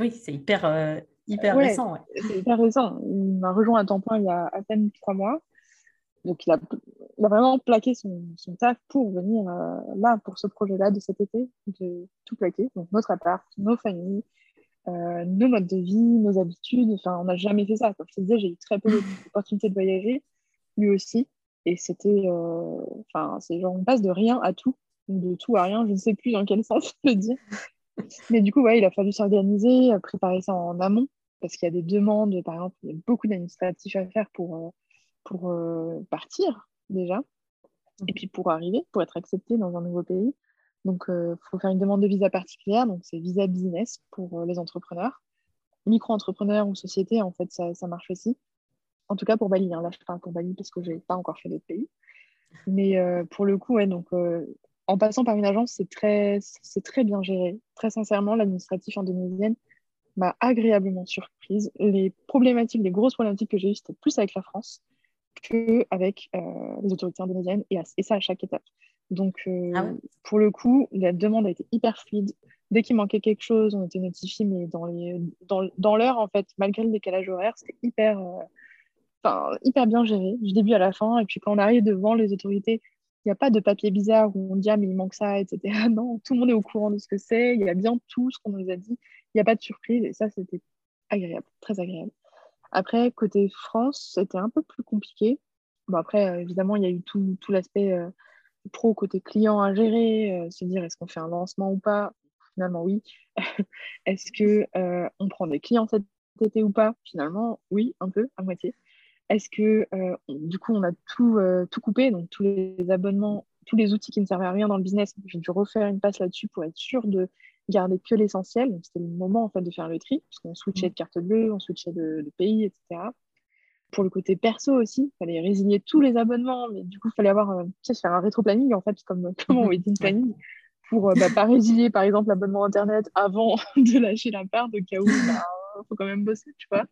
Oui, c'est hyper, euh, hyper récent. Ouais. C'est hyper récent. Il m'a rejoint à temps plein il y a à peine trois mois. Donc, il a, vraiment plaqué son, son, taf pour venir euh, là, pour ce projet-là de cet été, de tout plaquer. Donc, notre appart, nos familles, euh, nos modes de vie, nos habitudes. Enfin, on n'a jamais fait ça. Comme je te disais, j'ai eu très peu <laughs> d'opportunités de voyager, lui aussi. Et c'était. Euh, enfin, c'est genre, on passe de rien à tout, de tout à rien. Je ne sais plus dans quel <laughs> sens je le dire. Mais du coup, ouais, il a fallu s'organiser, préparer ça en amont, parce qu'il y a des demandes, par exemple, il y a beaucoup d'administratifs à faire pour, euh, pour partir déjà, et puis pour arriver, pour être accepté dans un nouveau pays. Donc, il euh, faut faire une demande de visa particulière. Donc, c'est visa business pour euh, les entrepreneurs. Micro-entrepreneurs ou sociétés, en fait, ça, marche aussi. En tout cas, pour Bali. Hein. Là, je parle pour Bali parce que je n'ai pas encore fait d'autres pays. Mais euh, pour le coup, ouais, donc, en passant par une agence, c'est très, très bien géré. Très sincèrement, l'administratif indonésienne m'a agréablement surprise. Les problématiques, les grosses problématiques que j'ai eues, c'était plus avec la France qu'avec les autorités indonésiennes, et, et, ça à chaque étape. Donc, euh, ah pour le coup, la demande a été hyper fluide. Dès qu'il manquait quelque chose, on était notifié, mais dans, les, dans, dans l'heure, en fait, malgré le décalage horaire, c'était hyper, euh, hyper bien géré, du début à la fin. Et puis, quand on arrive devant les autorités, il n'y a pas de papier bizarre où on dit ah, mais il manque ça, etc. <laughs> Non, tout le monde est au courant de ce que c'est. Il y a bien tout ce qu'on nous a dit. Il n'y a pas de surprise. Et ça, c'était agréable, très agréable. Après, côté France, c'était un peu plus compliqué. Bon, après, euh, évidemment, il y a eu tout, tout l'aspect pro côté client à gérer, euh, se dire est-ce qu'on fait un lancement ou pas? Finalement, oui. <laughs> est-ce que euh, on prend des clients cet été ou pas? Finalement, oui, un peu, à moitié. Est-ce que euh, du coup on a tout, tout coupé, donc tous les abonnements, tous les outils qui ne servaient à rien dans le business, j'ai dû refaire une passe là-dessus pour être sûr de garder que l'essentiel. C'était le moment en fait de faire le tri, parce qu'on switchait mmh. de carte bleue, on switchait de, de pays, etc. Pour le côté perso aussi, il fallait résilier tous les abonnements, mais du coup, il fallait avoir, euh, tu sais, faire un rétro-planning, en fait, comme, <laughs> comme on wedding planning, pour bah, pas résilier, par exemple, l'abonnement Internet avant <laughs> de lâcher la part, de cas où il bah, faut quand même bosser, tu vois.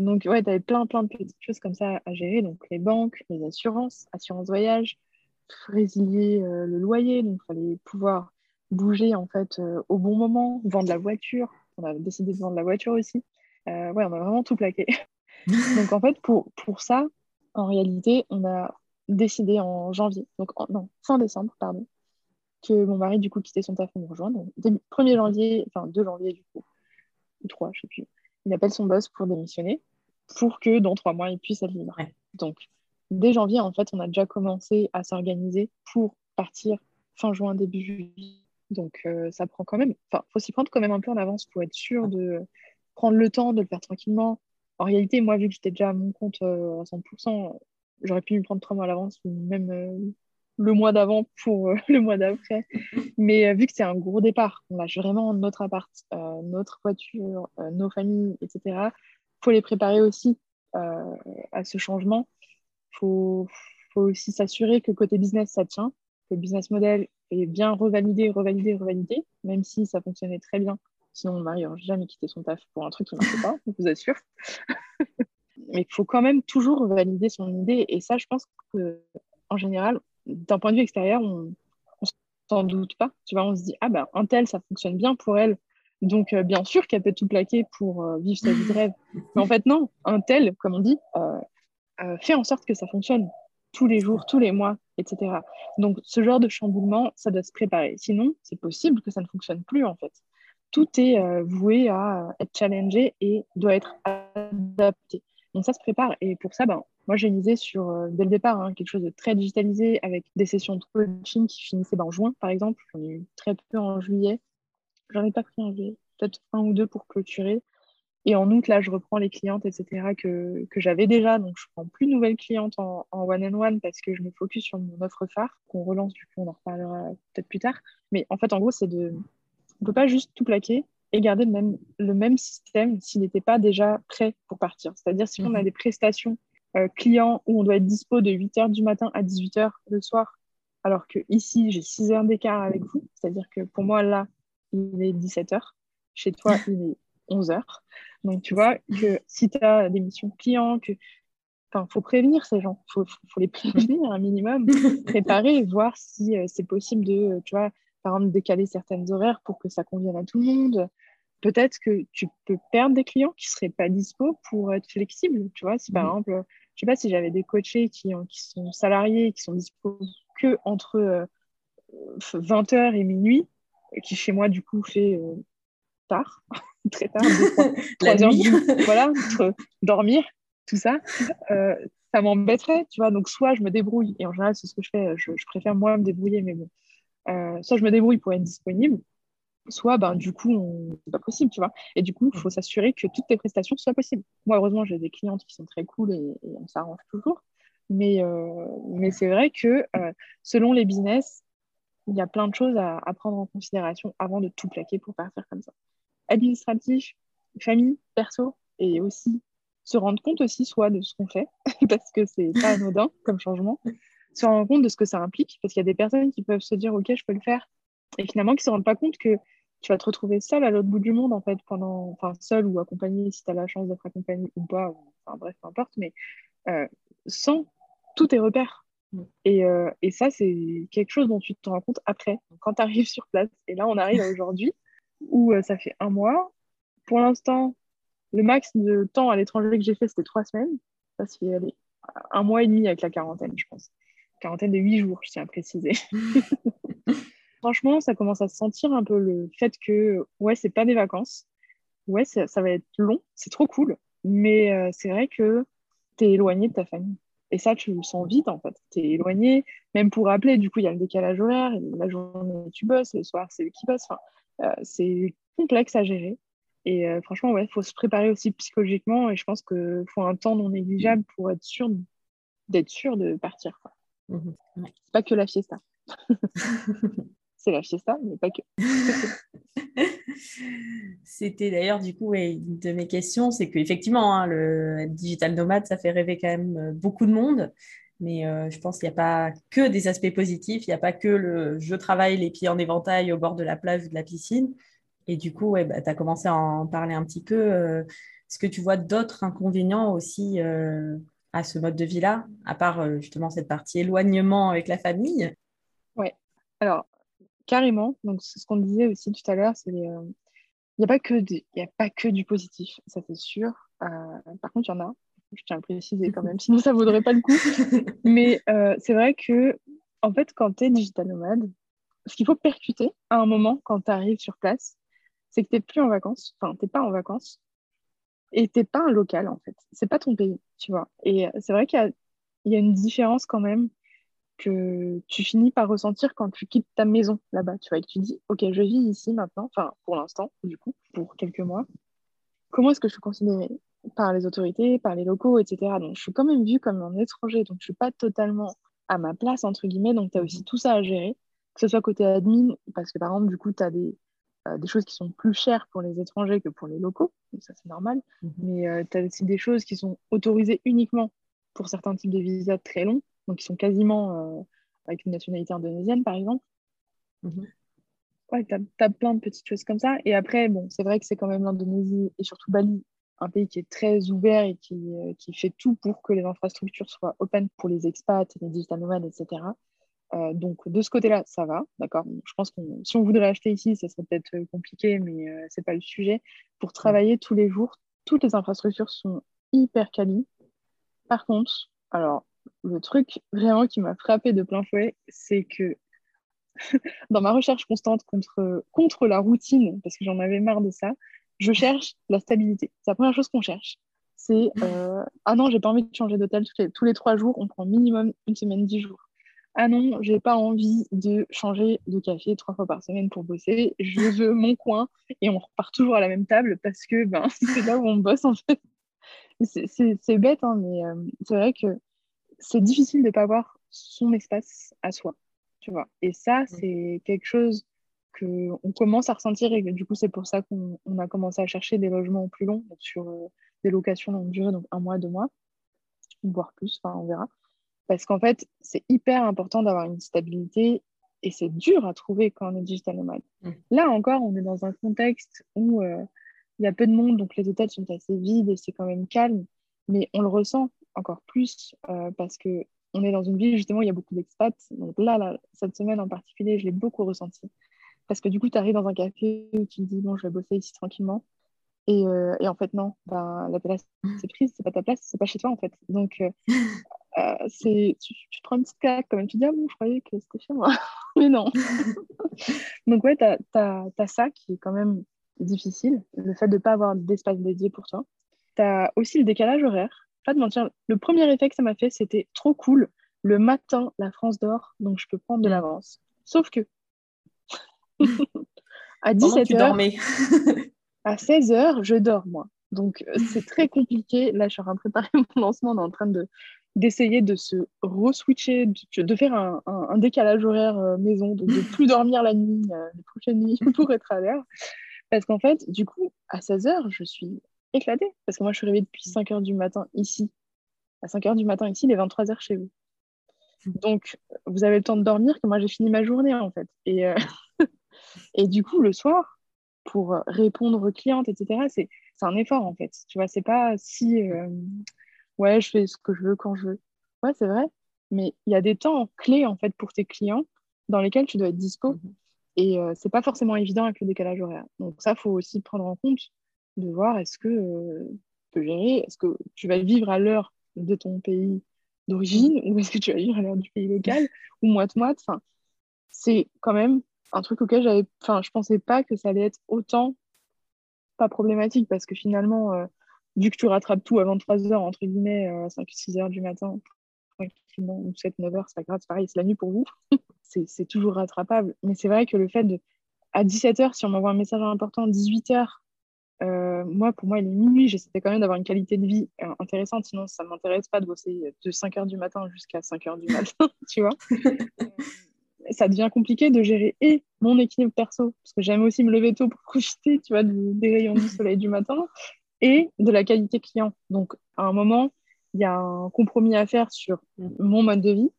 donc, ouais, tu avais plein, plein de petites choses comme ça à gérer. Donc, les banques, les assurances, assurance voyage, résilier le loyer. Donc, il fallait pouvoir bouger en fait euh, au bon moment, vendre la voiture. On a décidé de vendre la voiture aussi. Euh, ouais, on a vraiment tout plaqué. <laughs> donc en fait, pour, pour ça, en réalité, on a décidé en janvier, donc non, fin décembre, pardon, que mon mari du coup quittait son taf pour me rejoindre. 1er janvier, enfin 2 janvier du coup, ou 3, je sais plus. Il appelle son boss pour démissionner pour que dans trois mois, il puisse être libre. Donc, dès janvier, en fait, on a déjà commencé à s'organiser pour partir fin juin, début juillet donc, euh, ça prend quand même. Enfin, faut s'y prendre quand même un peu en avance pour être sûr de prendre le temps de le faire tranquillement. En réalité, moi, vu que j'étais déjà à mon compte euh, à 100%, j'aurais pu me prendre trois mois à l'avance ou même euh, le mois d'avant pour <laughs> le mois d'après. Mais vu que c'est un gros départ, on lâche vraiment notre appart, notre voiture, nos familles, etc. Faut les préparer aussi à ce changement. Faut, faut aussi s'assurer que côté business, ça tient le business model est bien revalidé, revalidé, revalidé, même si ça fonctionnait très bien. Sinon, mon mari n'aurait jamais quitté son taf pour un truc qui ne marchait pas, je vous assure. <laughs> Mais il faut quand même toujours valider son idée. Et ça, je pense qu'en général, d'un point de vue extérieur, on ne s'en doute pas. Tu vois, on se dit, ah ben, un tel, ça fonctionne bien pour elle. Donc, euh, bien sûr qu'elle peut tout plaquer pour euh, vivre sa vie de rêve. Mais en fait, non, un tel, comme on dit, euh, fait en sorte que ça fonctionne tous les jours, tous les mois, etc. Donc, ce genre de chamboulement, ça doit se préparer. Sinon, c'est possible que ça ne fonctionne plus, en fait. Tout est euh, voué à être challengé et doit être adapté. Donc, ça se prépare. Et pour ça, ben, moi, j'ai misé sur, euh, dès le départ, hein, quelque chose de très digitalisé avec des sessions de coaching qui finissaient ben, en juin, par exemple. J'en ai eu très peu en juillet. J'en ai pas pris en juillet, peut-être un ou deux pour clôturer. Et en août, là, je reprends les clientes, etc., que, que j'avais déjà. Donc, je prends plus de nouvelles clientes en, one-on-one parce que je me focus sur mon offre phare, qu'on relance, du coup, on en reparlera peut-être plus tard. Mais en fait, en gros, c'est de. On ne peut pas juste tout plaquer et garder le même, le même système s'il n'était pas déjà prêt pour partir. C'est-à-dire, si on a mhm. des prestations euh, clients où on doit être dispo de 8h du matin à 18h le soir, alors que ici, j'ai 6 heures d'écart avec vous. C'est-à-dire que pour moi, là, il est 17h. Chez toi, il <laughs> est 11 heures. Donc, tu vois, que si tu as des missions clients, que Enfin, faut prévenir ces gens, faut, faut les prévenir un minimum, <laughs> préparer, voir si euh, c'est possible de, tu vois, par exemple, décaler certaines horaires pour que ça convienne à tout le monde. Peut-être que tu peux perdre des clients qui seraient pas dispo pour être flexibles, tu vois. Si par exemple, je sais pas si j'avais des coachés qui, qui sont salariés, qui sont dispo que entre 20h euh, et minuit, qui chez moi du coup fait euh, tard, <laughs> très tard, <laughs> la nuit. voilà, <laughs> dormir, tout ça, euh, ça m'embêterait, tu vois. Donc, soit je me débrouille, et en général, c'est ce que je fais, je, préfère moi me débrouiller, mais bon. Euh, soit je me débrouille pour être disponible, soit, ben, du coup, c'est pas possible, tu vois. Et du coup, il faut s'assurer que toutes tes prestations soient possibles. Moi, heureusement, j'ai des clientes qui sont très cool et, on s'arrange toujours. Mais, euh, mais c'est vrai que selon les business, il y a plein de choses à, à, prendre en considération avant de tout plaquer pour partir comme ça administratif, famille, perso, et aussi se rendre compte aussi soit de ce qu'on fait, <laughs> parce que c'est pas anodin comme changement, se rendre compte de ce que ça implique, parce qu'il y a des personnes qui peuvent se dire ok je peux le faire, et finalement qui se rendent pas compte que tu vas te retrouver seul à l'autre bout du monde en fait pendant, enfin seul ou accompagné si tu as la chance d'être accompagné ou pas, enfin bref peu importe, mais euh, sans tous tes repères. Et, euh, et, ça, c'est quelque chose dont tu te rends compte après, quand tu arrives sur place. Et là, on arrive aujourd'hui où euh, ça fait un mois. Pour l'instant, le max de temps à l'étranger que j'ai fait, c'était trois semaines. Ça fait un mois et demi avec la quarantaine, je pense. Quarantaine de huit jours, je tiens à préciser. <laughs> Franchement, ça commence à se sentir un peu le fait que, ouais, c'est pas des vacances. Ouais, ça, va être long, c'est trop cool. Mais euh, c'est vrai que tu es éloigné de ta famille. Et ça, tu le sens vite, en fait. Tu es éloigné, même pour rappeler, du coup, il y a le décalage horaire. La journée, tu bosses, le soir, c'est eux qui bossent. Enfin, c'est complexe à gérer. Et euh, franchement, il faut se préparer aussi psychologiquement. Et je pense qu'il faut un temps non négligeable pour être sûr d'être sûr de partir. Quoi. Mmh c'est pas que la fiesta. <laughs> c'est la fiesta, mais pas que. <laughs> C'était d'ailleurs du coup une de mes questions, c'est qu'effectivement, hein, le digital nomade, ça fait rêver quand même euh, beaucoup de monde. Mais euh, je pense qu'il n'y a pas que des aspects positifs, il n'y a pas que le je travaille les pieds en éventail au bord de la plage ou de la piscine. Et du coup, bah, tu as commencé à en parler un petit peu. Euh, est-ce que tu vois d'autres inconvénients aussi à ce mode de vie-là, à part justement cette partie éloignement avec la famille? Ouais, alors carrément. Donc, ce qu'on disait aussi tout à l'heure, il n'y a pas que du positif, ça c'est sûr. par contre, il y en a, je tiens à préciser quand même, <laughs> sinon ça ne vaudrait pas le coup. <laughs> Mais c'est vrai que, en fait, quand tu es digital nomade, ce qu'il faut percuter à un moment quand tu arrives sur place, c'est que tu n'es plus en vacances, enfin, tu n'es pas en vacances, et tu n'es pas un local, en fait. C'est pas ton pays, tu vois. Et c'est vrai qu'il y, y, a une différence quand même que tu finis par ressentir quand tu quittes ta maison là-bas, tu vois, et que tu dis, ok, je vis ici maintenant, enfin, pour l'instant, du coup, pour quelques mois. Comment est-ce que je suis considérée? Par les autorités, par les locaux, etc. Donc, je suis quand même vue comme un étranger, donc je suis pas totalement à ma place, entre guillemets, donc tu as aussi tout ça à gérer, que ce soit côté admin, parce que par exemple, du coup, tu as des, euh, des choses qui sont plus chères pour les étrangers que pour les locaux, donc ça c'est normal, mhm. mais euh, tu as aussi des choses qui sont autorisées uniquement pour certains types de visas très longs, donc qui sont quasiment euh, avec une nationalité indonésienne, par exemple. Mhm. Ouais, tu as, plein de petites choses comme ça. Et après, bon, c'est vrai que c'est quand même l'Indonésie et surtout Bali, un pays qui est très ouvert et qui, euh, qui, fait tout pour que les infrastructures soient open pour les expats, les digital nomades, etc. Euh, donc de ce côté-là, ça va, d'accord. Je pense que si on voudrait acheter ici, ça serait peut-être compliqué, mais ce c'est pas le sujet. Pour travailler tous les jours, toutes les infrastructures sont hyper qualies. Par contre, alors le truc vraiment qui m'a frappé de plein fouet, c'est que <laughs> dans ma recherche constante contre, contre la routine, parce que j'en avais marre de ça, je cherche la stabilité. C'est la première chose qu'on cherche. C'est euh, ah non, j'ai pas envie de changer d'hôtel tous les, trois jours, on prend minimum une semaine, dix jours. Ah non, j'ai pas envie de changer de café trois fois par semaine pour bosser. Je veux mon coin et on repart toujours à la même table parce que ben, <laughs> c'est là où on bosse en fait. C'est bête, hein, mais euh, c'est vrai que c'est difficile de ne pas avoir son espace à soi, tu vois. Et ça, c'est quelque chose qu'on commence à ressentir et du coup, c'est pour ça qu'on a commencé à chercher des logements plus longs, sur euh, des locations longue durée, donc un mois, deux mois, voire plus, enfin, on verra. Parce qu'en fait, c'est hyper important d'avoir une stabilité et c'est dur à trouver quand on est digital nomade. Mm. Là encore, on est dans un contexte où euh, il y a peu de monde, donc les hôtels sont assez vides et c'est quand même calme, mais on le ressent encore plus euh, parce que on est dans une ville justement où il y a beaucoup d'expats. Donc là, cette semaine en particulier, je l'ai beaucoup ressenti. Parce que du coup, tu arrives dans un café où tu te dis, bon, je vais bosser ici tranquillement. Et, euh, et en fait, non, ben, la place c'est <laughs> prise, c'est pas ta place, c'est pas chez toi en fait. Donc, euh, <laughs> c'est, tu, tu, prends une petite claque quand même. Tu dis, ah bon, je croyais que c'était chez moi. <laughs> Mais non. Donc, ouais, tu as, ça qui est quand même difficile, le fait de ne pas avoir d'espace dédié pour toi. Tu as aussi le décalage horaire pas de mentir, le premier effet que ça m'a fait, c'était trop cool. Le matin, la France dort, donc je peux prendre de mm. l'avance. Sauf que à 17h, <laughs> à 16h, je dors, moi. Donc, euh, c'est très compliqué. Là, je suis en train de préparer <laughs> mon lancement. On est en train de, d'essayer de se re-switcher, de, faire un, un, décalage horaire euh, maison, de ne plus dormir la nuit, euh, les prochaines nuits <laughs> pour être à l'heure. Parce qu'en fait, du coup, à 16h, je suis éclaté. Parce que moi, je suis réveillée depuis 5 h du matin ici. À 5 h du matin ici, il est 23 h chez vous. Donc, vous avez le temps de dormir que moi, j'ai fini ma journée, en fait. Et, euh, et du coup, le soir, pour répondre aux clientes, etc., c'est un effort, en fait. Tu vois, c'est pas si, euh, ouais, je fais ce que je veux quand je veux. Ouais, c'est vrai. Mais il y a des temps clés, en fait, pour tes clients dans lesquels tu dois être dispo. Mhm. Et euh, c'est pas forcément évident avec le décalage horaire. Donc ça, faut aussi prendre en compte de voir est-ce que euh, tu peux gérer, est-ce que tu vas vivre à l'heure de ton pays d'origine ou est-ce que tu vas vivre à l'heure du pays local ou moite-moite. Enfin, c'est quand même un truc auquel j'avais, enfin, je pensais pas que ça allait être autant pas problématique parce que finalement, euh, vu que tu rattrapes tout à 23 heures, entre guillemets, à 5-6 heures du matin, tranquillement, ou 7-9 heures, c'est pas grave, c'est pareil, c'est la nuit pour vous, <laughs> c'est toujours rattrapable. Mais c'est vrai que le fait de, à 17 heures, si on m'envoie un message important, 18 heures, euh, moi, pour moi, il est minuit. J'essaie quand même d'avoir une qualité de vie euh, intéressante. Sinon, ça ne m'intéresse pas de bosser de 5 h du matin jusqu'à 5 h du matin, <laughs> tu vois. <laughs> ça devient compliqué de gérer et mon équilibre perso, parce que j'aime aussi me lever tôt pour <laughs> profiter, tu vois, des rayons du soleil du matin, et de la qualité client. Donc, à un moment, il y a un compromis à faire sur mon mode de vie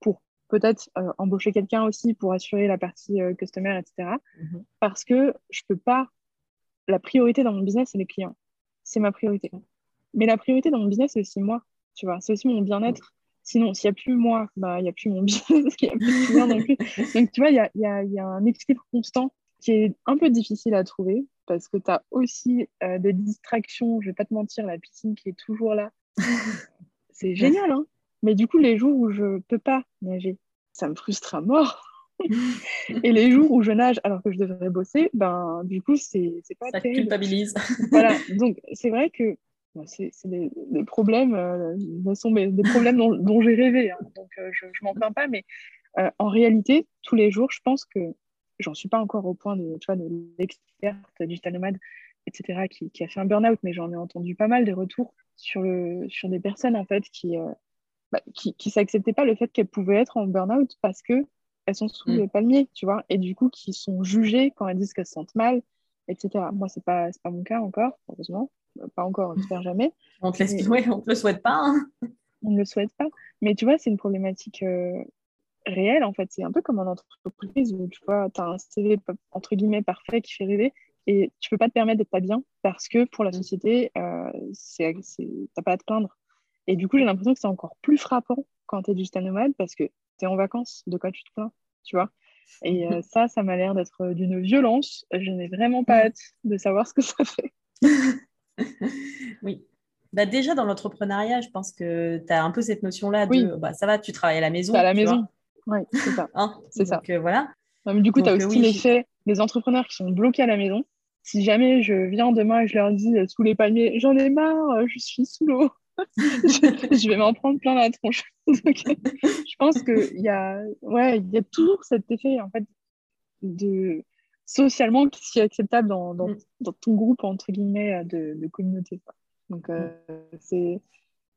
pour peut-être euh, embaucher quelqu'un aussi pour assurer la partie euh, customer, etc. Mhm. Parce que je peux pas. La priorité dans mon business, c'est les clients. C'est ma priorité. Mais la priorité dans mon business, c'est aussi moi. Tu vois, c'est aussi mon bien-être. Sinon, s'il n'y a plus moi, bah, il n'y a plus mon business, <laughs> il n'y a plus de non plus. Donc, tu vois, il y a, y, a, y a, un équilibre constant qui est un peu difficile à trouver parce que tu as aussi euh, des distractions. Je ne vais pas te mentir, la piscine qui est toujours là. <laughs> c'est génial, hein Mais du coup, les jours où je ne peux pas nager, ça me frustre à mort. <laughs> et les jours où je nage alors que je devrais bosser, ben, du coup, c'est pas Ça culpabilise. voilà, donc c'est vrai que c'est des, problèmes, euh, sont des problèmes dont, j'ai rêvé, hein. donc euh, je, je m'en plains pas, mais euh, en réalité, tous les jours, je pense que j'en suis pas encore au point de, tu vois, de l'experte digital nomade, etc., qui, qui a fait un burn-out, mais j'en ai entendu pas mal des retours sur, le, sur des personnes en fait qui bah, qui, qui s'acceptaient pas le fait qu'elles pouvaient être en burn-out parce que elles sont sous mm. le palmier, tu vois, et du coup qui sont jugées quand elles disent qu'elles se sentent mal, etc. Moi, c'est pas, pas mon cas encore, heureusement. Euh, pas encore, j'espère jamais. On te laisse... Mais... on te le souhaite pas. Hein. On ne le souhaite pas. Mais tu vois, c'est une problématique euh, réelle, en fait. C'est un peu comme en entreprise où, tu vois, tu as un CV, entre guillemets, parfait qui fait rêver et tu peux pas te permettre d'être pas bien parce que pour la société, euh, c'est, t'as pas à te plaindre. Et du coup, j'ai l'impression que c'est encore plus frappant quand tu es digital nomade parce que tu es en vacances. De quoi tu te plains, tu vois? Et euh, <laughs> ça, ça m'a l'air d'être d'une violence. Je n'ai vraiment pas hâte de savoir ce que ça fait. <laughs> <laughs> oui. Bah déjà, dans l'entrepreneuriat, je pense que tu as un peu cette notion-là de bah, ça va, tu travailles à la maison. À la maison. Oui, c'est ça. <laughs> Hein c'est ça. Euh, voilà. du coup, tu as aussi l'effet des entrepreneurs qui sont bloqués à la maison. Si jamais je viens demain et je leur dis euh, sous les palmiers, j'en ai marre, je suis sous l'eau, <laughs> je, vais m'en prendre plein la tronche. je pense qu'il y a, ouais, il y a toujours cet effet en fait de socialement qui est acceptable dans, dans, mm. dans, ton groupe entre guillemets de, de communauté. Donc euh, c'est,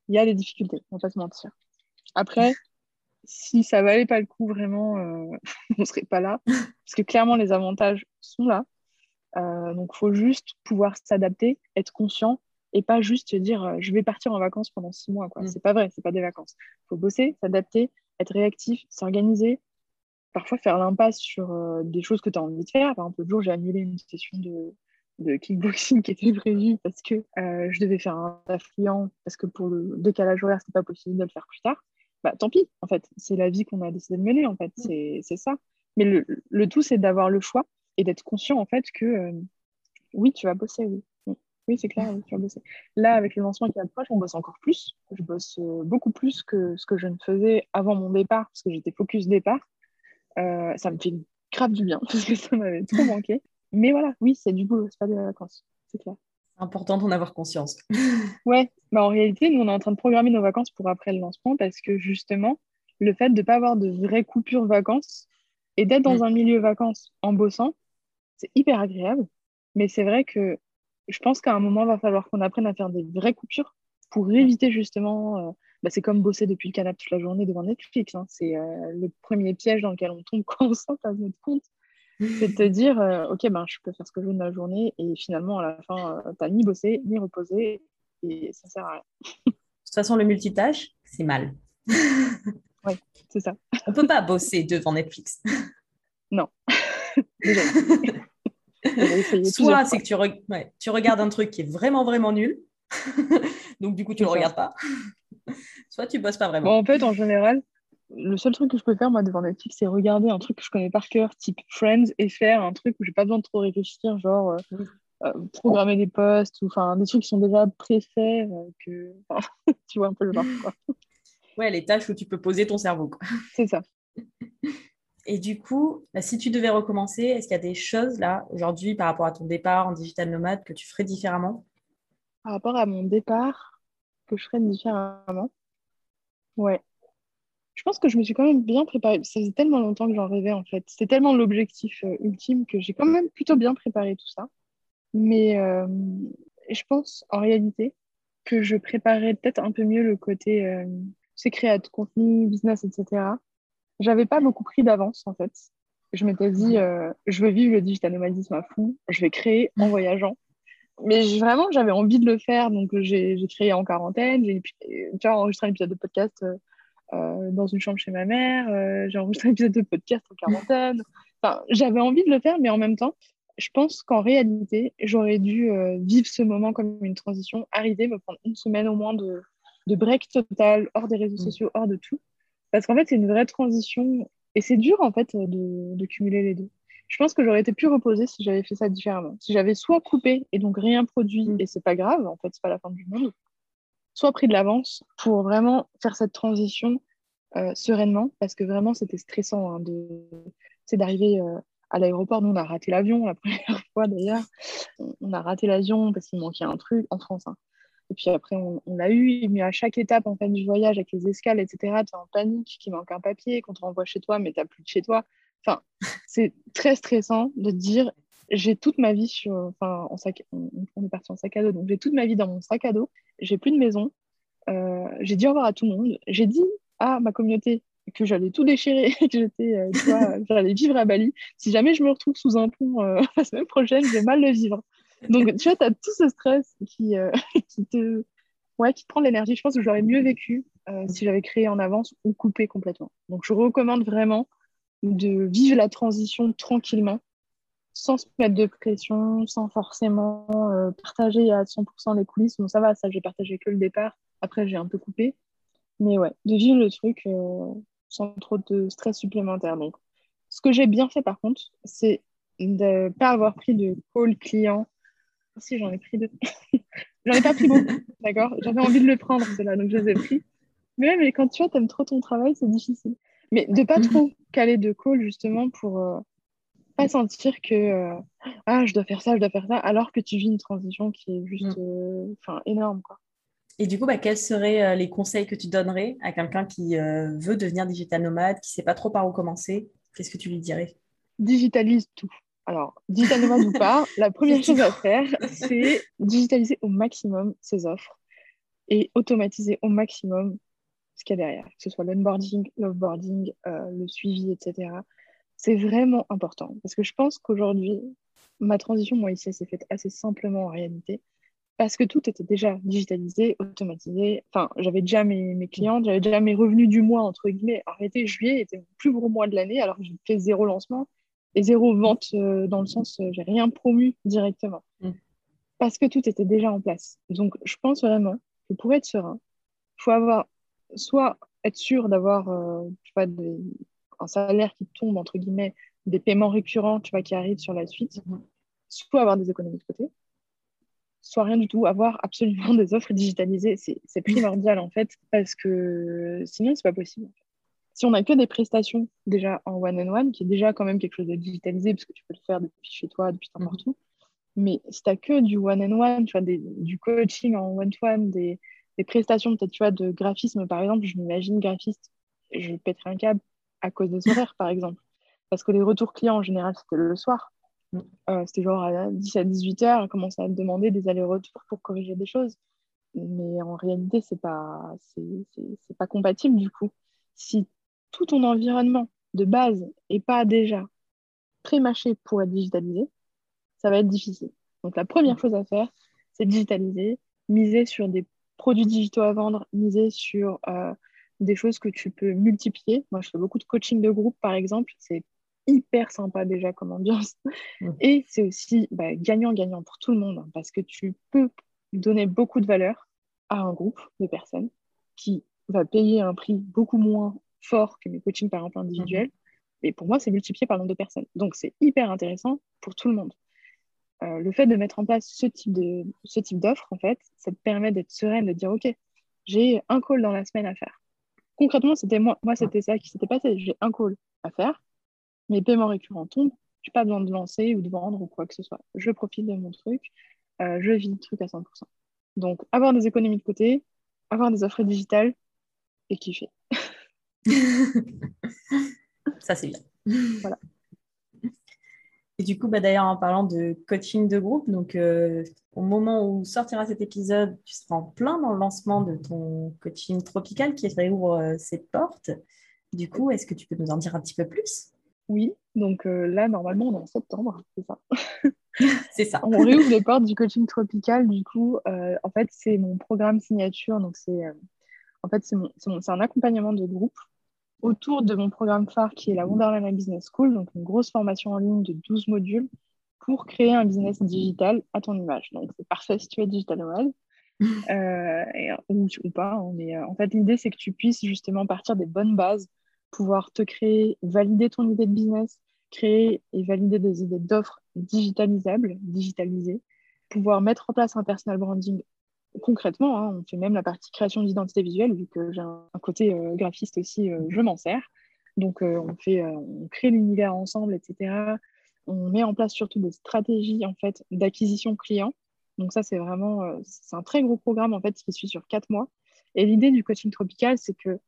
il y a des difficultés, on va pas se mentir. Après, si ça valait pas le coup vraiment, euh, <laughs> on serait pas là, parce que clairement les avantages sont là. Euh, donc, il faut juste pouvoir s'adapter, être conscient et pas juste dire euh, je vais partir en vacances pendant six mois. Ce mm. C'est pas vrai, c'est pas des vacances. Il faut bosser, s'adapter, être réactif, s'organiser, parfois faire l'impasse sur euh, des choses que tu as envie de faire. Par exemple, le jour, j'ai annulé une session de, de kickboxing <laughs> qui était prévue parce que euh, je devais faire un taf client, parce que pour le décalage horaire, c'était pas possible de le faire plus tard. Bah, tant pis, en fait, c'est la vie qu'on a décidé de mener, en fait, mm. c'est ça. Mais le, le tout, c'est d'avoir le choix et d'être conscient, en fait, que oui, tu vas bosser, oui. Oui, c'est clair, tu vas bosser. Là, avec le lancement qui approche, on bosse encore plus. Je bosse euh, beaucoup plus que ce que je ne faisais avant mon départ, parce que j'étais focus départ. Euh, ça me fait grave du bien, <laughs> parce que ça m'avait trop manqué. Mais voilà, oui, c'est du boulot, c'est pas des vacances, c'est clair. C'est important d'en avoir conscience. <laughs> ouais, bah en réalité, nous, on est en train de programmer nos vacances pour après le lancement, parce que justement, le fait de ne pas avoir de vraies coupures vacances et d'être dans mm. un milieu vacances en bossant, c'est hyper agréable. Mais c'est vrai que je pense qu'à un moment, il va falloir qu'on apprenne à faire des vraies coupures pour éviter justement. Euh, bah, c'est comme bosser depuis le canapé toute la journée devant Netflix. Hein. C'est euh, le premier piège dans lequel on tombe <laughs> quand on sort à notre compte. C'est de te dire, euh, OK, ben, je peux faire ce que je veux de la journée et finalement, à la fin, tu n'as ni bossé, ni reposé et ça sert à rien. de toute façon, le multitâche, c'est mal. <laughs> oui, c'est ça. On ne peut pas bosser devant Netflix. Non. <laughs> Soit c'est que tu, tu, regardes un truc qui est vraiment, vraiment nul. Donc, du coup, tu ne le regardes pas. <laughs> Soit tu bosses pas vraiment. en fait, en général, le seul truc que je peux faire, moi, devant Netflix, c'est regarder un truc que je connais par cœur, type Friends, et faire un truc où j'ai pas besoin de trop réfléchir, genre euh, euh, programmer des posts, ou enfin des trucs qui sont déjà préfaits, euh, que <laughs> tu vois un peu le genre. Quoi. <laughs> Ouais, les tâches où tu peux poser ton cerveau. C'est ça. Et du coup, bah, si tu devais recommencer, est-ce qu'il y a des choses là, aujourd'hui, par rapport à ton départ en digital nomade, que tu ferais différemment? Par rapport à mon départ, que je ferais différemment Ouais. Je pense que je me suis quand même bien préparée. Ça faisait tellement longtemps que j'en rêvais en fait. C'était tellement l'objectif euh, ultime que j'ai quand même plutôt bien préparé tout ça. Mais euh, je pense en réalité que je préparais peut-être un peu mieux le côté euh, c'est contenu, business, etc j'avais pas beaucoup pris d'avance en fait. Je m'étais dit, euh, je veux vivre le digital nomadisme à fond, je vais créer en voyageant. Mais vraiment, j'avais envie de le faire, donc j'ai créé en quarantaine. J'ai enregistré un épisode de podcast euh, euh, dans une chambre chez ma mère. j'ai enregistré un épisode de podcast en quarantaine. Enfin, j'avais envie de le faire, mais en même temps, je pense qu'en réalité, j'aurais dû vivre ce moment comme une transition, arriver, me prendre une semaine au moins de, de break total, hors des réseaux mm. sociaux, hors de tout. Parce qu'en fait, c'est une vraie transition et c'est dur en fait de, de, cumuler les deux. Je pense que j'aurais été plus reposée si j'avais fait ça différemment. Si j'avais soit coupé et donc rien produit, mm. et c'est pas grave, en fait, c'est pas la fin du monde, soit pris de l'avance pour vraiment faire cette transition euh, sereinement, parce que vraiment c'était stressant hein, de, c'est d'arriver euh, à l'aéroport. Nous, on a raté l'avion la <laughs> première fois d'ailleurs. On a raté l'avion parce qu'il manquait un truc en France. Hein. Et puis après, on, l'a eu. Mais à chaque étape en fait, du voyage, avec les escales, etc., tu es en panique, qu'il manque un papier, qu'on te renvoie chez toi, mais tu n'as plus de chez toi. Enfin, c'est très stressant de dire j'ai toute ma vie sur. Enfin, en sac, on, est parti en sac à dos, donc j'ai toute ma vie dans mon sac à dos. J'ai plus de maison. Euh, j'ai dit au revoir à tout le monde. J'ai dit à ma communauté que j'allais tout déchirer, <laughs> que j'étais, euh, <laughs> j'allais vivre à Bali. Si jamais je me retrouve sous un pont euh, <laughs> la semaine prochaine, je vais mal le vivre. Donc, tu vois, tu as tout ce stress qui, euh, qui te, ouais, qui te prend de l'énergie. Je pense que j'aurais mieux vécu si j'avais créé en avance ou coupé complètement. Donc, je recommande vraiment de vivre la transition tranquillement, sans se mettre de pression, sans forcément euh, partager à 100% les coulisses. Bon, ça va, ça, j'ai partagé que le départ. Après, j'ai un peu coupé. Mais ouais, de vivre le truc sans trop de stress supplémentaire. Donc, ce que j'ai bien fait, par contre, c'est de ne pas avoir pris de call client si, j'en ai pris deux. <laughs> j'en ai pas pris beaucoup, <laughs> d'accord? J'avais envie de le prendre, cela, donc je les ai pris. Mais mais quand tu vois, aimes trop ton travail, c'est difficile. Mais de pas trop caler de call, justement, pour euh, pas sentir que euh, ah, je dois faire ça, je dois faire ça, alors que tu vis une transition qui est juste mm. euh, énorme, quoi. Et du coup, bah, quels seraient les conseils que tu donnerais à quelqu'un qui veut devenir digital nomade, qui ne sait pas trop par où commencer? Qu'est-ce que tu lui dirais? Digitalise tout. Alors, digital nomade ou pas, <laughs> la première chose à faire, <laughs> c'est digitaliser au maximum ses offres et automatiser au maximum ce qu'il y a derrière, que ce soit l'onboarding, l'offboarding, euh, le suivi, etc. C'est vraiment important parce que je pense qu'aujourd'hui, ma transition, moi, ici, s'est faite assez simplement en réalité parce que tout était déjà digitalisé, automatisé. Enfin, j'avais déjà mes, mes clientes, j'avais déjà mes revenus du mois, entre guillemets. Réalité, juillet était le plus gros mois de l'année alors que j'ai fait zéro lancement et zéro vente euh, dans le sens, euh, j'ai rien promu directement. Mm. Parce que tout était déjà en place. Donc, je pense vraiment que pour être serein, il faut avoir soit être sûr d'avoir euh, un salaire qui tombe, entre guillemets, des paiements récurrents tu vois, qui arrivent sur la suite, mm-hmm. soit avoir des économies de côté, soit rien du tout, avoir absolument <laughs> des offres digitalisées. C'est primordial en fait, parce que sinon, c'est pas possible si on n'a que des prestations déjà en one-on-one, qui est déjà quand même quelque chose de digitalisé, parce que tu peux le faire depuis chez toi, depuis n'importe mhm. où, mais si tu n'as que du one-on-one, tu vois, du coaching en one-to-one, des, prestations peut-être tu vois, de graphisme, par exemple, je m'imagine graphiste, je pèterai un câble à cause des horaires, par exemple. Parce que les retours clients, en général, c'était le soir. Mm. Euh, c'était genre à 10 à 18 heures, on commençait à te demander des allers-retours pour corriger des choses. Mais en réalité, c'est pas, c'est, pas compatible du coup. Si tout ton environnement de base n'est pas déjà pré-mâché pour être digitalisé, ça va être difficile. Donc la première chose à faire, c'est digitaliser, miser sur des produits digitaux à vendre, miser sur euh, des choses que tu peux multiplier. Moi, je fais beaucoup de coaching de groupe, par exemple. C'est hyper sympa déjà comme ambiance. Et c'est aussi bah, gagnant-gagnant pour tout le monde, hein, parce que tu peux donner beaucoup de valeur à un groupe de personnes qui va payer un prix beaucoup moins fort que mes coachings, par exemple, individuels. Et pour moi, c'est multiplié par le nombre de personnes. Donc, c'est hyper intéressant pour tout le monde. Euh, le fait de mettre en place ce type de ce type d'offre, en fait, ça te permet d'être sereine, de dire, OK, j'ai un call dans la semaine à faire. Concrètement, c'était moi, moi c'était ça qui s'était passé. J'ai un call à faire, mes paiements récurrents tombent, je n'ai pas besoin de lancer ou de vendre ou quoi que ce soit. Je profite de mon truc, euh, je vis le truc à 100%. Donc, avoir des économies de côté, avoir des offres digitales et kiffer. <laughs> <laughs> Ça, c'est bien. Voilà. Et du coup, bah, d'ailleurs, en parlant de coaching de groupe, donc euh, au moment où sortira cet épisode, tu seras en plein dans le lancement de ton coaching tropical qui réouvre euh, ses portes. Du coup, est-ce que tu peux nous en dire un petit peu plus? Oui, donc euh, là, normalement, on est en septembre, c'est ça. <laughs> c'est ça. On réouvre les portes du coaching tropical. Du coup, euh, en fait, c'est mon programme signature. Donc, c'est en fait, c'est un accompagnement de groupe autour de mon programme phare qui est la Wonderland Business School, donc une grosse formation en ligne de 12 modules pour créer un business digital à ton image. Donc, c'est parfait si tu es digital nomade. <laughs> Euh, ou, pas. Hein, mais euh, en fait, l'idée, c'est que tu puisses justement partir des bonnes bases, pouvoir te créer, valider ton idée de business, créer et valider des idées d'offres digitalisables, digitalisées, pouvoir mettre en place un personal branding concrètement. Hein, on fait même la partie création d'identité visuelle, vu que j'ai un, côté euh, graphiste aussi, je m'en sers. Donc, on, fait, on crée l'univers ensemble, etc. On met en place surtout des stratégies en fait d'acquisition client donc ça, c'est vraiment, euh, c'est un très gros programme en fait qui suit sur quatre mois. Et l'idée du coaching tropical, c'est que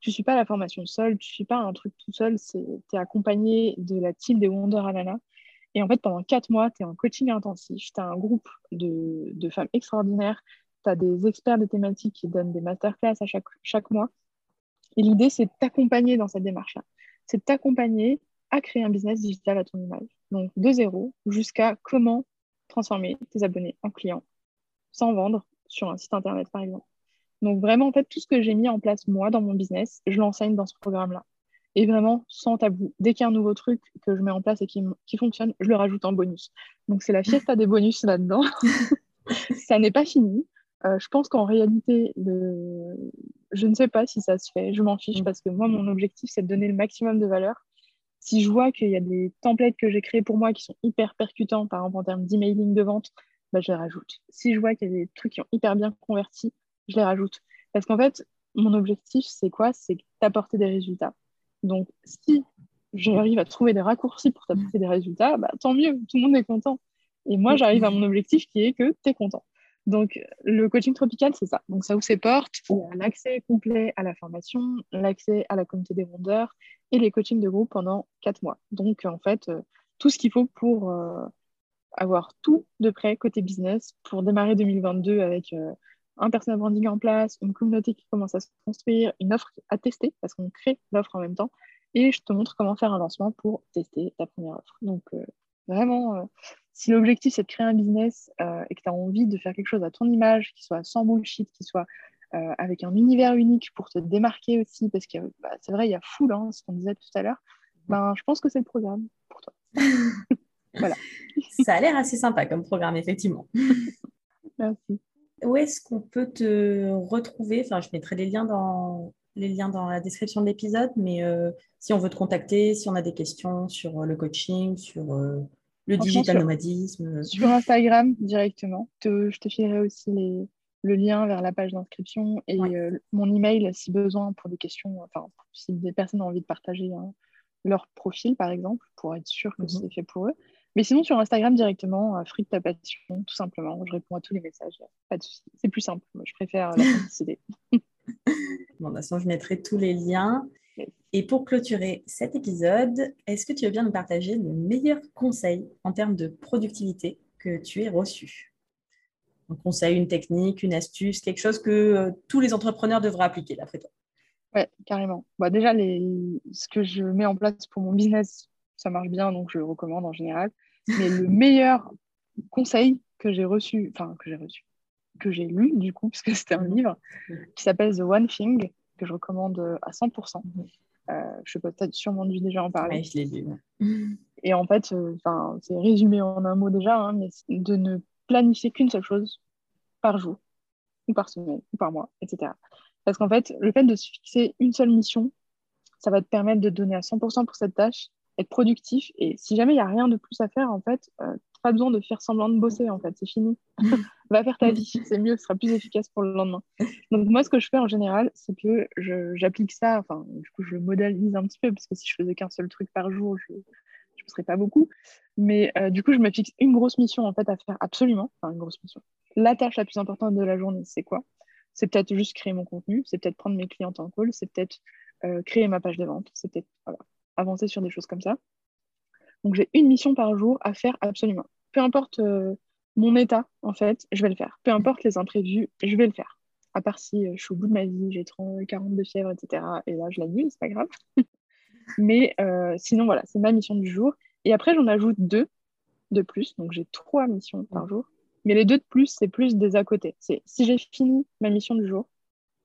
tu ne suis pas la formation seule, tu ne suis pas un truc tout seul, tu es accompagné de la team des Wonder Alana. Et en fait, pendant quatre mois, tu es en coaching intensif, tu as un groupe de, femmes extraordinaires, tu as des experts de thématiques qui donnent des masterclass à chaque, chaque mois. Et l'idée, c'est de t'accompagner dans cette démarche-là. C'est de t'accompagner à créer un business digital à ton image. Donc, de zéro jusqu'à comment transformer tes abonnés en clients sans vendre sur un site internet, par exemple. Donc, vraiment, en fait, tout ce que j'ai mis en place, moi, dans mon business, je l'enseigne dans ce programme-là. Et vraiment, sans tabou. Dès qu'il y a un nouveau truc que je mets en place et qui, qui fonctionne, je le rajoute en bonus. Donc, c'est la fiesta des bonus là-dedans. <laughs> ça n'est pas fini. Euh, je pense qu'en réalité, le... je ne sais pas si ça se fait. Je m'en fiche mm. parce que moi, mon objectif, c'est de donner le maximum de valeur si je vois qu'il y a des templates que j'ai créés pour moi qui sont hyper percutants, par exemple en termes d'emailing de vente, bah, je les rajoute. Si je vois qu'il y a des trucs qui ont hyper bien converti, je les rajoute. Parce qu'en fait, mon objectif, c'est quoi? C'est d'apporter des résultats. Donc, si j'arrive à trouver des raccourcis pour t'apporter des résultats, bah, tant mieux, tout le monde est content. Et moi, j'arrive à mon objectif qui est que tu es content. Donc, le coaching tropical, c'est ça. Donc, ça ouvre ses portes. Il y a l'accès complet à la formation, l'accès à la communauté des vendeurs et les coachings de groupe pendant quatre mois. Donc, en fait, euh, tout ce qu'il faut pour euh, avoir tout de près côté business pour démarrer 2022 avec euh, un personal branding en place, une communauté qui commence à se construire, une offre à tester parce qu'on crée l'offre en même temps. Et je te montre comment faire un lancement pour tester ta première offre. Donc, vraiment, si l'objectif c'est de créer un business et que tu as envie de faire quelque chose à ton image, qui soit sans bullshit, qui soit euh, avec un univers unique pour te démarquer aussi, parce que bah, c'est vrai, il y a full, hein, ce qu'on disait tout à l'heure, ben, je pense que c'est le programme pour toi. <laughs> voilà. Ça a l'air assez sympa comme programme, effectivement. <laughs> Merci. Où est-ce qu'on peut te retrouver? Enfin, je mettrai les liens dans, les liens dans la description de l'épisode, mais euh, si on veut te contacter, si on a des questions sur euh, le coaching, sur le digital nomadisme. Sur Instagram directement. je te filerai aussi les, le lien vers la page d'inscription et euh, mon email si besoin pour des questions, enfin, si des personnes ont envie de partager hein, leur profil, par exemple, pour être sûr que mhm. c'est fait pour eux. Mais sinon, sur Instagram directement, euh, Free ta passion, tout simplement. Je réponds à tous les messages, pas de souci. C'est plus simple. Moi, je préfère la simplicité. <laughs> bon, de toute façon, je mettrai tous les liens. Et pour clôturer cet épisode, est-ce que tu veux bien nous partager le meilleur conseil en termes de productivité que tu aies reçu? Un conseil, une technique, une astuce, quelque chose que euh, tous les entrepreneurs devraient appliquer, d'après toi? Oui, carrément. Bah, déjà, les... ce que je mets en place pour mon business, ça marche bien, donc je le recommande en général. Mais le meilleur conseil que j'ai reçu, enfin, que j'ai reçu, que j'ai lu, du coup, parce que c'était un livre, qui s'appelle The One Thing, que je recommande à 100%. Euh, je sais pas, tu as sûrement dû déjà en parler. Je l'ai lu. Et en fait, euh, c'est résumé en un mot déjà, hein, mais de ne planifier qu'une seule chose par jour, ou par semaine, ou par mois, etc. Parce qu'en fait, le fait de se fixer une seule mission, ça va te permettre de donner à 100% pour cette tâche, être productif. Et si jamais il n'y a rien de plus à faire, en fait, euh, pas besoin de faire semblant de bosser, en fait, c'est fini. <laughs> Va faire ta vie, c'est mieux, ce sera plus efficace pour le lendemain. Donc moi, ce que je fais en général, c'est que j'applique ça, enfin, du coup, je modélise un petit peu, parce que si je faisais qu'un seul truc par jour, je ne serais pas beaucoup. Mais euh, du coup, je me fixe une grosse mission en fait à faire absolument. Enfin, une grosse mission. La tâche la plus importante de la journée, c'est quoi? C'est peut-être juste créer mon contenu, c'est peut-être prendre mes clients en call, c'est peut-être euh, créer ma page de vente, c'est peut-être avancer sur des choses comme ça. Donc j'ai une mission par jour à faire absolument. Peu importe euh, mon état, en fait, je vais le faire. Peu importe les imprévus, je vais le faire. à part si je suis au bout de ma vie, j'ai 30, 40 de fièvre, etc. Et là, je l'annule, c'est pas grave. <laughs> Mais sinon, voilà, c'est ma mission du jour. Et après, j'en ajoute deux de plus. Donc, j'ai trois missions par jour. Mais les deux de plus, c'est plus des à côté. C'est si j'ai fini ma mission du jour,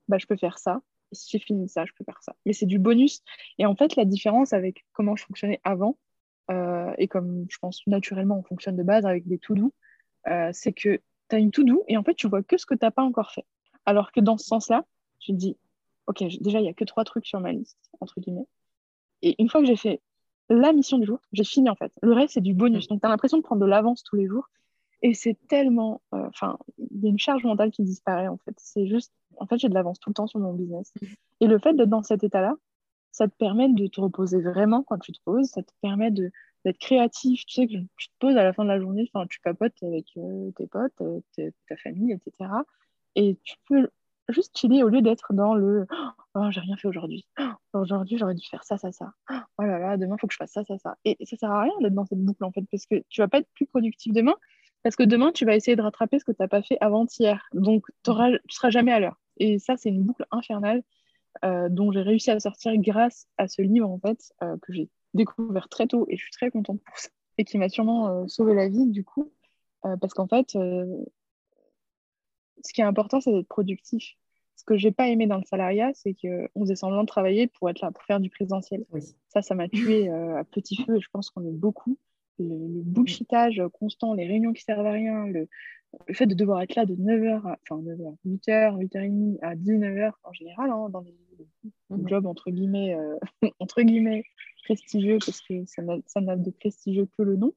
bah, je peux faire ça. J'ai fini ça, je peux faire ça. Mais c'est du bonus. Et en fait, la différence avec comment je fonctionnais avant, euh, et comme je pense naturellement on fonctionne de base avec des to-do, euh, c'est que tu as une to-do et en fait, tu vois que ce que tu n'as pas encore fait. Alors que dans ce sens-là, tu te dis, OK, déjà, il n'y a que trois trucs sur ma liste, entre guillemets. Et une fois que j'ai fait la mission du jour, j'ai fini en fait. Le reste, c'est du bonus. Donc, tu as l'impression de prendre de l'avance tous les jours. Et c'est tellement. Euh, enfin, il y a une charge mentale qui disparaît en fait. C'est juste. En fait, j'ai de l'avance tout le temps sur mon business. Mm. Et le fait d'être dans cet état-là, ça te permet de te reposer vraiment quand tu te poses. Ça te permet d'être créatif. Tu sais que tu te poses à la fin de la journée, enfin, tu papotes avec euh, tes potes, euh, ta famille, etc. Et tu peux juste chiller au lieu d'être dans le oh, j'ai rien fait aujourd'hui. Oh, aujourd'hui, j'aurais dû faire ça, ça, ça. Oh là là, demain, il faut que je fasse ça, ça, ça. Et ça sert à rien d'être dans cette boucle en fait, parce que tu vas pas être plus productif demain, parce que demain, tu vas essayer de rattraper ce que tu n'as pas fait avant-hier. Donc, tu ne seras jamais à l'heure. Et ça, c'est une boucle infernale euh, dont j'ai réussi à sortir grâce à ce livre en fait, euh, que j'ai découvert très tôt et je suis très contente pour ça. Et qui m'a sûrement euh, sauvé la vie du coup. parce qu'en fait, ce qui est important, c'est d'être productif ce que j'ai pas aimé dans le salariat, c'est qu'on faisait semblant de travailler pour être là, pour faire du présentiel. Ça, ça m'a tué à petit feu et je pense qu'on est beaucoup. Le, bullshitage constant, les réunions qui servent à rien, le, fait de devoir être là de 9h, enfin 9h, 8h, 8h30 à 19h en général, hein, dans les, mhm. jobs entre guillemets, euh, <laughs> entre guillemets prestigieux, parce que ça n'a de prestigieux que le nom.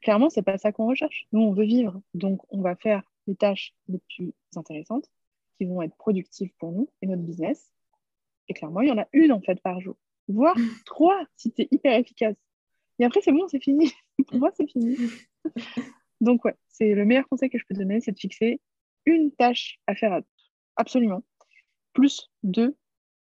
Clairement, c'est pas ça qu'on recherche. Nous, on veut vivre, donc on va faire les tâches les plus intéressantes qui vont être productives pour nous et notre business. Et clairement, il y en a une en fait par jour, voire <laughs> trois si tu es hyper efficace. Et après, c'est bon, c'est fini. <laughs> pour moi, c'est fini. Donc, ouais, c'est le meilleur conseil que je peux donner, c'est de fixer une tâche à faire absolument, plus deux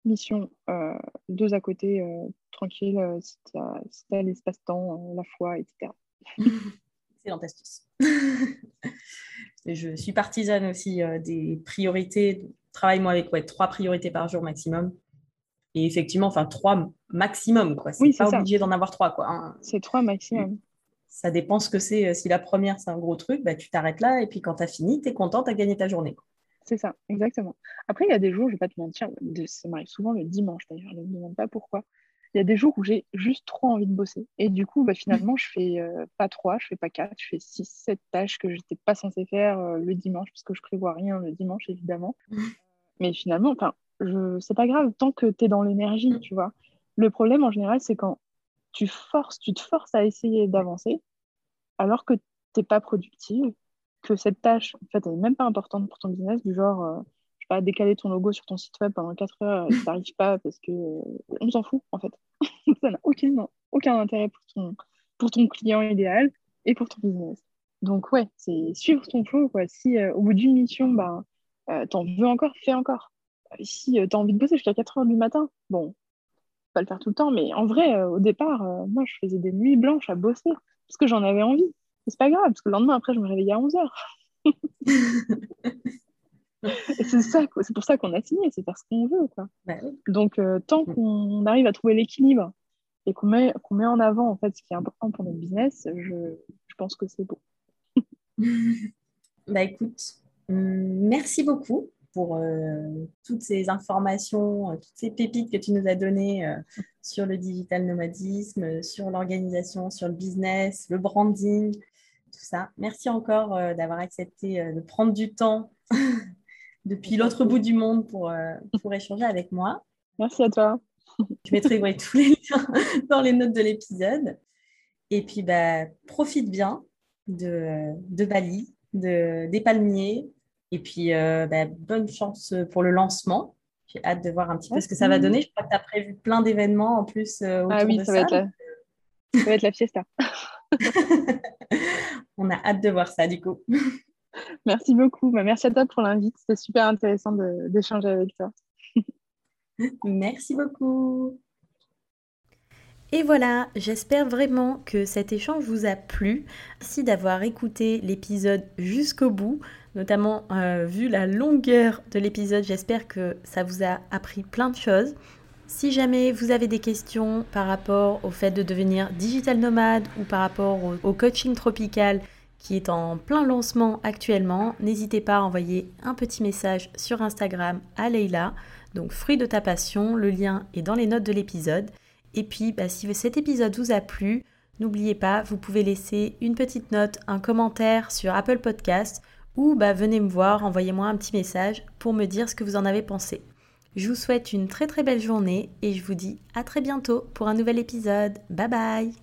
missions, euh, deux à côté, euh, tranquille, euh, si tu as, l'espace-temps, la foi, etc. <laughs> Excellente astuce. <laughs> je suis partisane aussi des priorités. Travaille moi avec ouais, trois priorités par jour maximum. Et effectivement, enfin trois maximum. Quoi. C'est pas obligé d'en avoir trois. Quoi. Hein. C'est trois maximum. Ça dépend ce que c'est. Euh, si la première, c'est un gros truc, bah, tu t'arrêtes là. Et puis quand tu as fini, tu es content, tu as gagné ta journée. C'est ça, exactement. Après, il y a des jours, je ne vais pas te mentir, ça m'arrive souvent le dimanche d'ailleurs, je ne me demande pas pourquoi il y a des jours où j'ai juste trop envie de bosser. Et du coup, bah, finalement, je fais euh, pas trois, je fais pas quatre, je fais six, sept tâches que je n'étais pas censée faire euh, le dimanche, parce que je prévois rien le dimanche, évidemment. <laughs> Mais finalement, enfin, je... c'est pas grave tant que tu es dans l'énergie, mm. tu vois. Le problème, en général, c'est quand tu forces, tu te forces à essayer d'avancer, alors que tu n'es pas productive, que cette tâche, en fait, elle n'est même pas importante pour ton business, du genre, euh, pas, décaler ton logo sur ton site web pendant 4 heures, ça n'arrive pas parce que on s'en fout en fait. <laughs> ça n'a aucun, aucun intérêt pour ton, pour ton client idéal et pour ton business. Donc ouais, c'est suivre ton flow. Quoi. Si euh, au bout d'une mission, bah, euh, t'en veux encore, fais encore. Si euh, tu as envie de bosser jusqu'à 4 heures du matin, bon, pas le faire tout le temps, mais en vrai, au départ, moi, je faisais des nuits blanches à bosser parce que j'en avais envie. C'est pas grave, parce que le lendemain, après, je me réveillais à 11 heures. <laughs> c'est ça, c'est pour ça qu'on a signé, c'est parce qu'on veut. Quoi. Bah Donc, euh, tant mm. qu'on arrive à trouver l'équilibre et qu'on met, qu'on met en avant en fait, ce qui est important pour notre business, je, je pense que c'est beau. <laughs> bah écoute, mm, merci beaucoup pour euh, toutes ces informations, euh, toutes ces pépites que tu nous as données <laughs> sur le digital nomadisme, sur l'organisation, sur le business, le branding, tout ça. Merci encore d'avoir accepté de prendre du temps <laughs> depuis l'autre bout du monde pour, euh, pour échanger avec moi. Merci à toi. Je mettrai tous les liens <laughs> dans les notes de l'épisode. Et puis, bah, profite bien de, de Bali, de, des palmiers. Et puis, euh, bah, bonne chance pour le lancement. J'ai hâte de voir un petit peu ce que ça va donner. Je crois que tu as prévu plein d'événements en plus euh, autour ah oui, de ça. Va être la... ça va être la fiesta. <laughs> On a hâte de voir ça, du coup. <laughs> Merci beaucoup. Bah, merci à toi pour l'invite. C'était super intéressant d'échanger avec toi. <laughs> Merci beaucoup. Et voilà, j'espère vraiment que cet échange vous a plu. Merci d'avoir écouté l'épisode jusqu'au bout, notamment euh, vu la longueur de l'épisode. J'espère que ça vous a appris plein de choses. Si jamais vous avez des questions par rapport au fait de devenir digital nomade ou par rapport au, coaching tropical qui est en plein lancement actuellement, n'hésitez pas à envoyer un petit message sur Instagram à Leila. Donc fruit de ta passion, le lien est dans les notes de l'épisode. Et puis, bah, si cet épisode vous a plu, n'oubliez pas, vous pouvez laisser une petite note, un commentaire sur Apple Podcast ou bah, venez me voir, envoyez-moi un petit message pour me dire ce que vous en avez pensé. Je vous souhaite une très très belle journée et je vous dis à très bientôt pour un nouvel épisode. Bye bye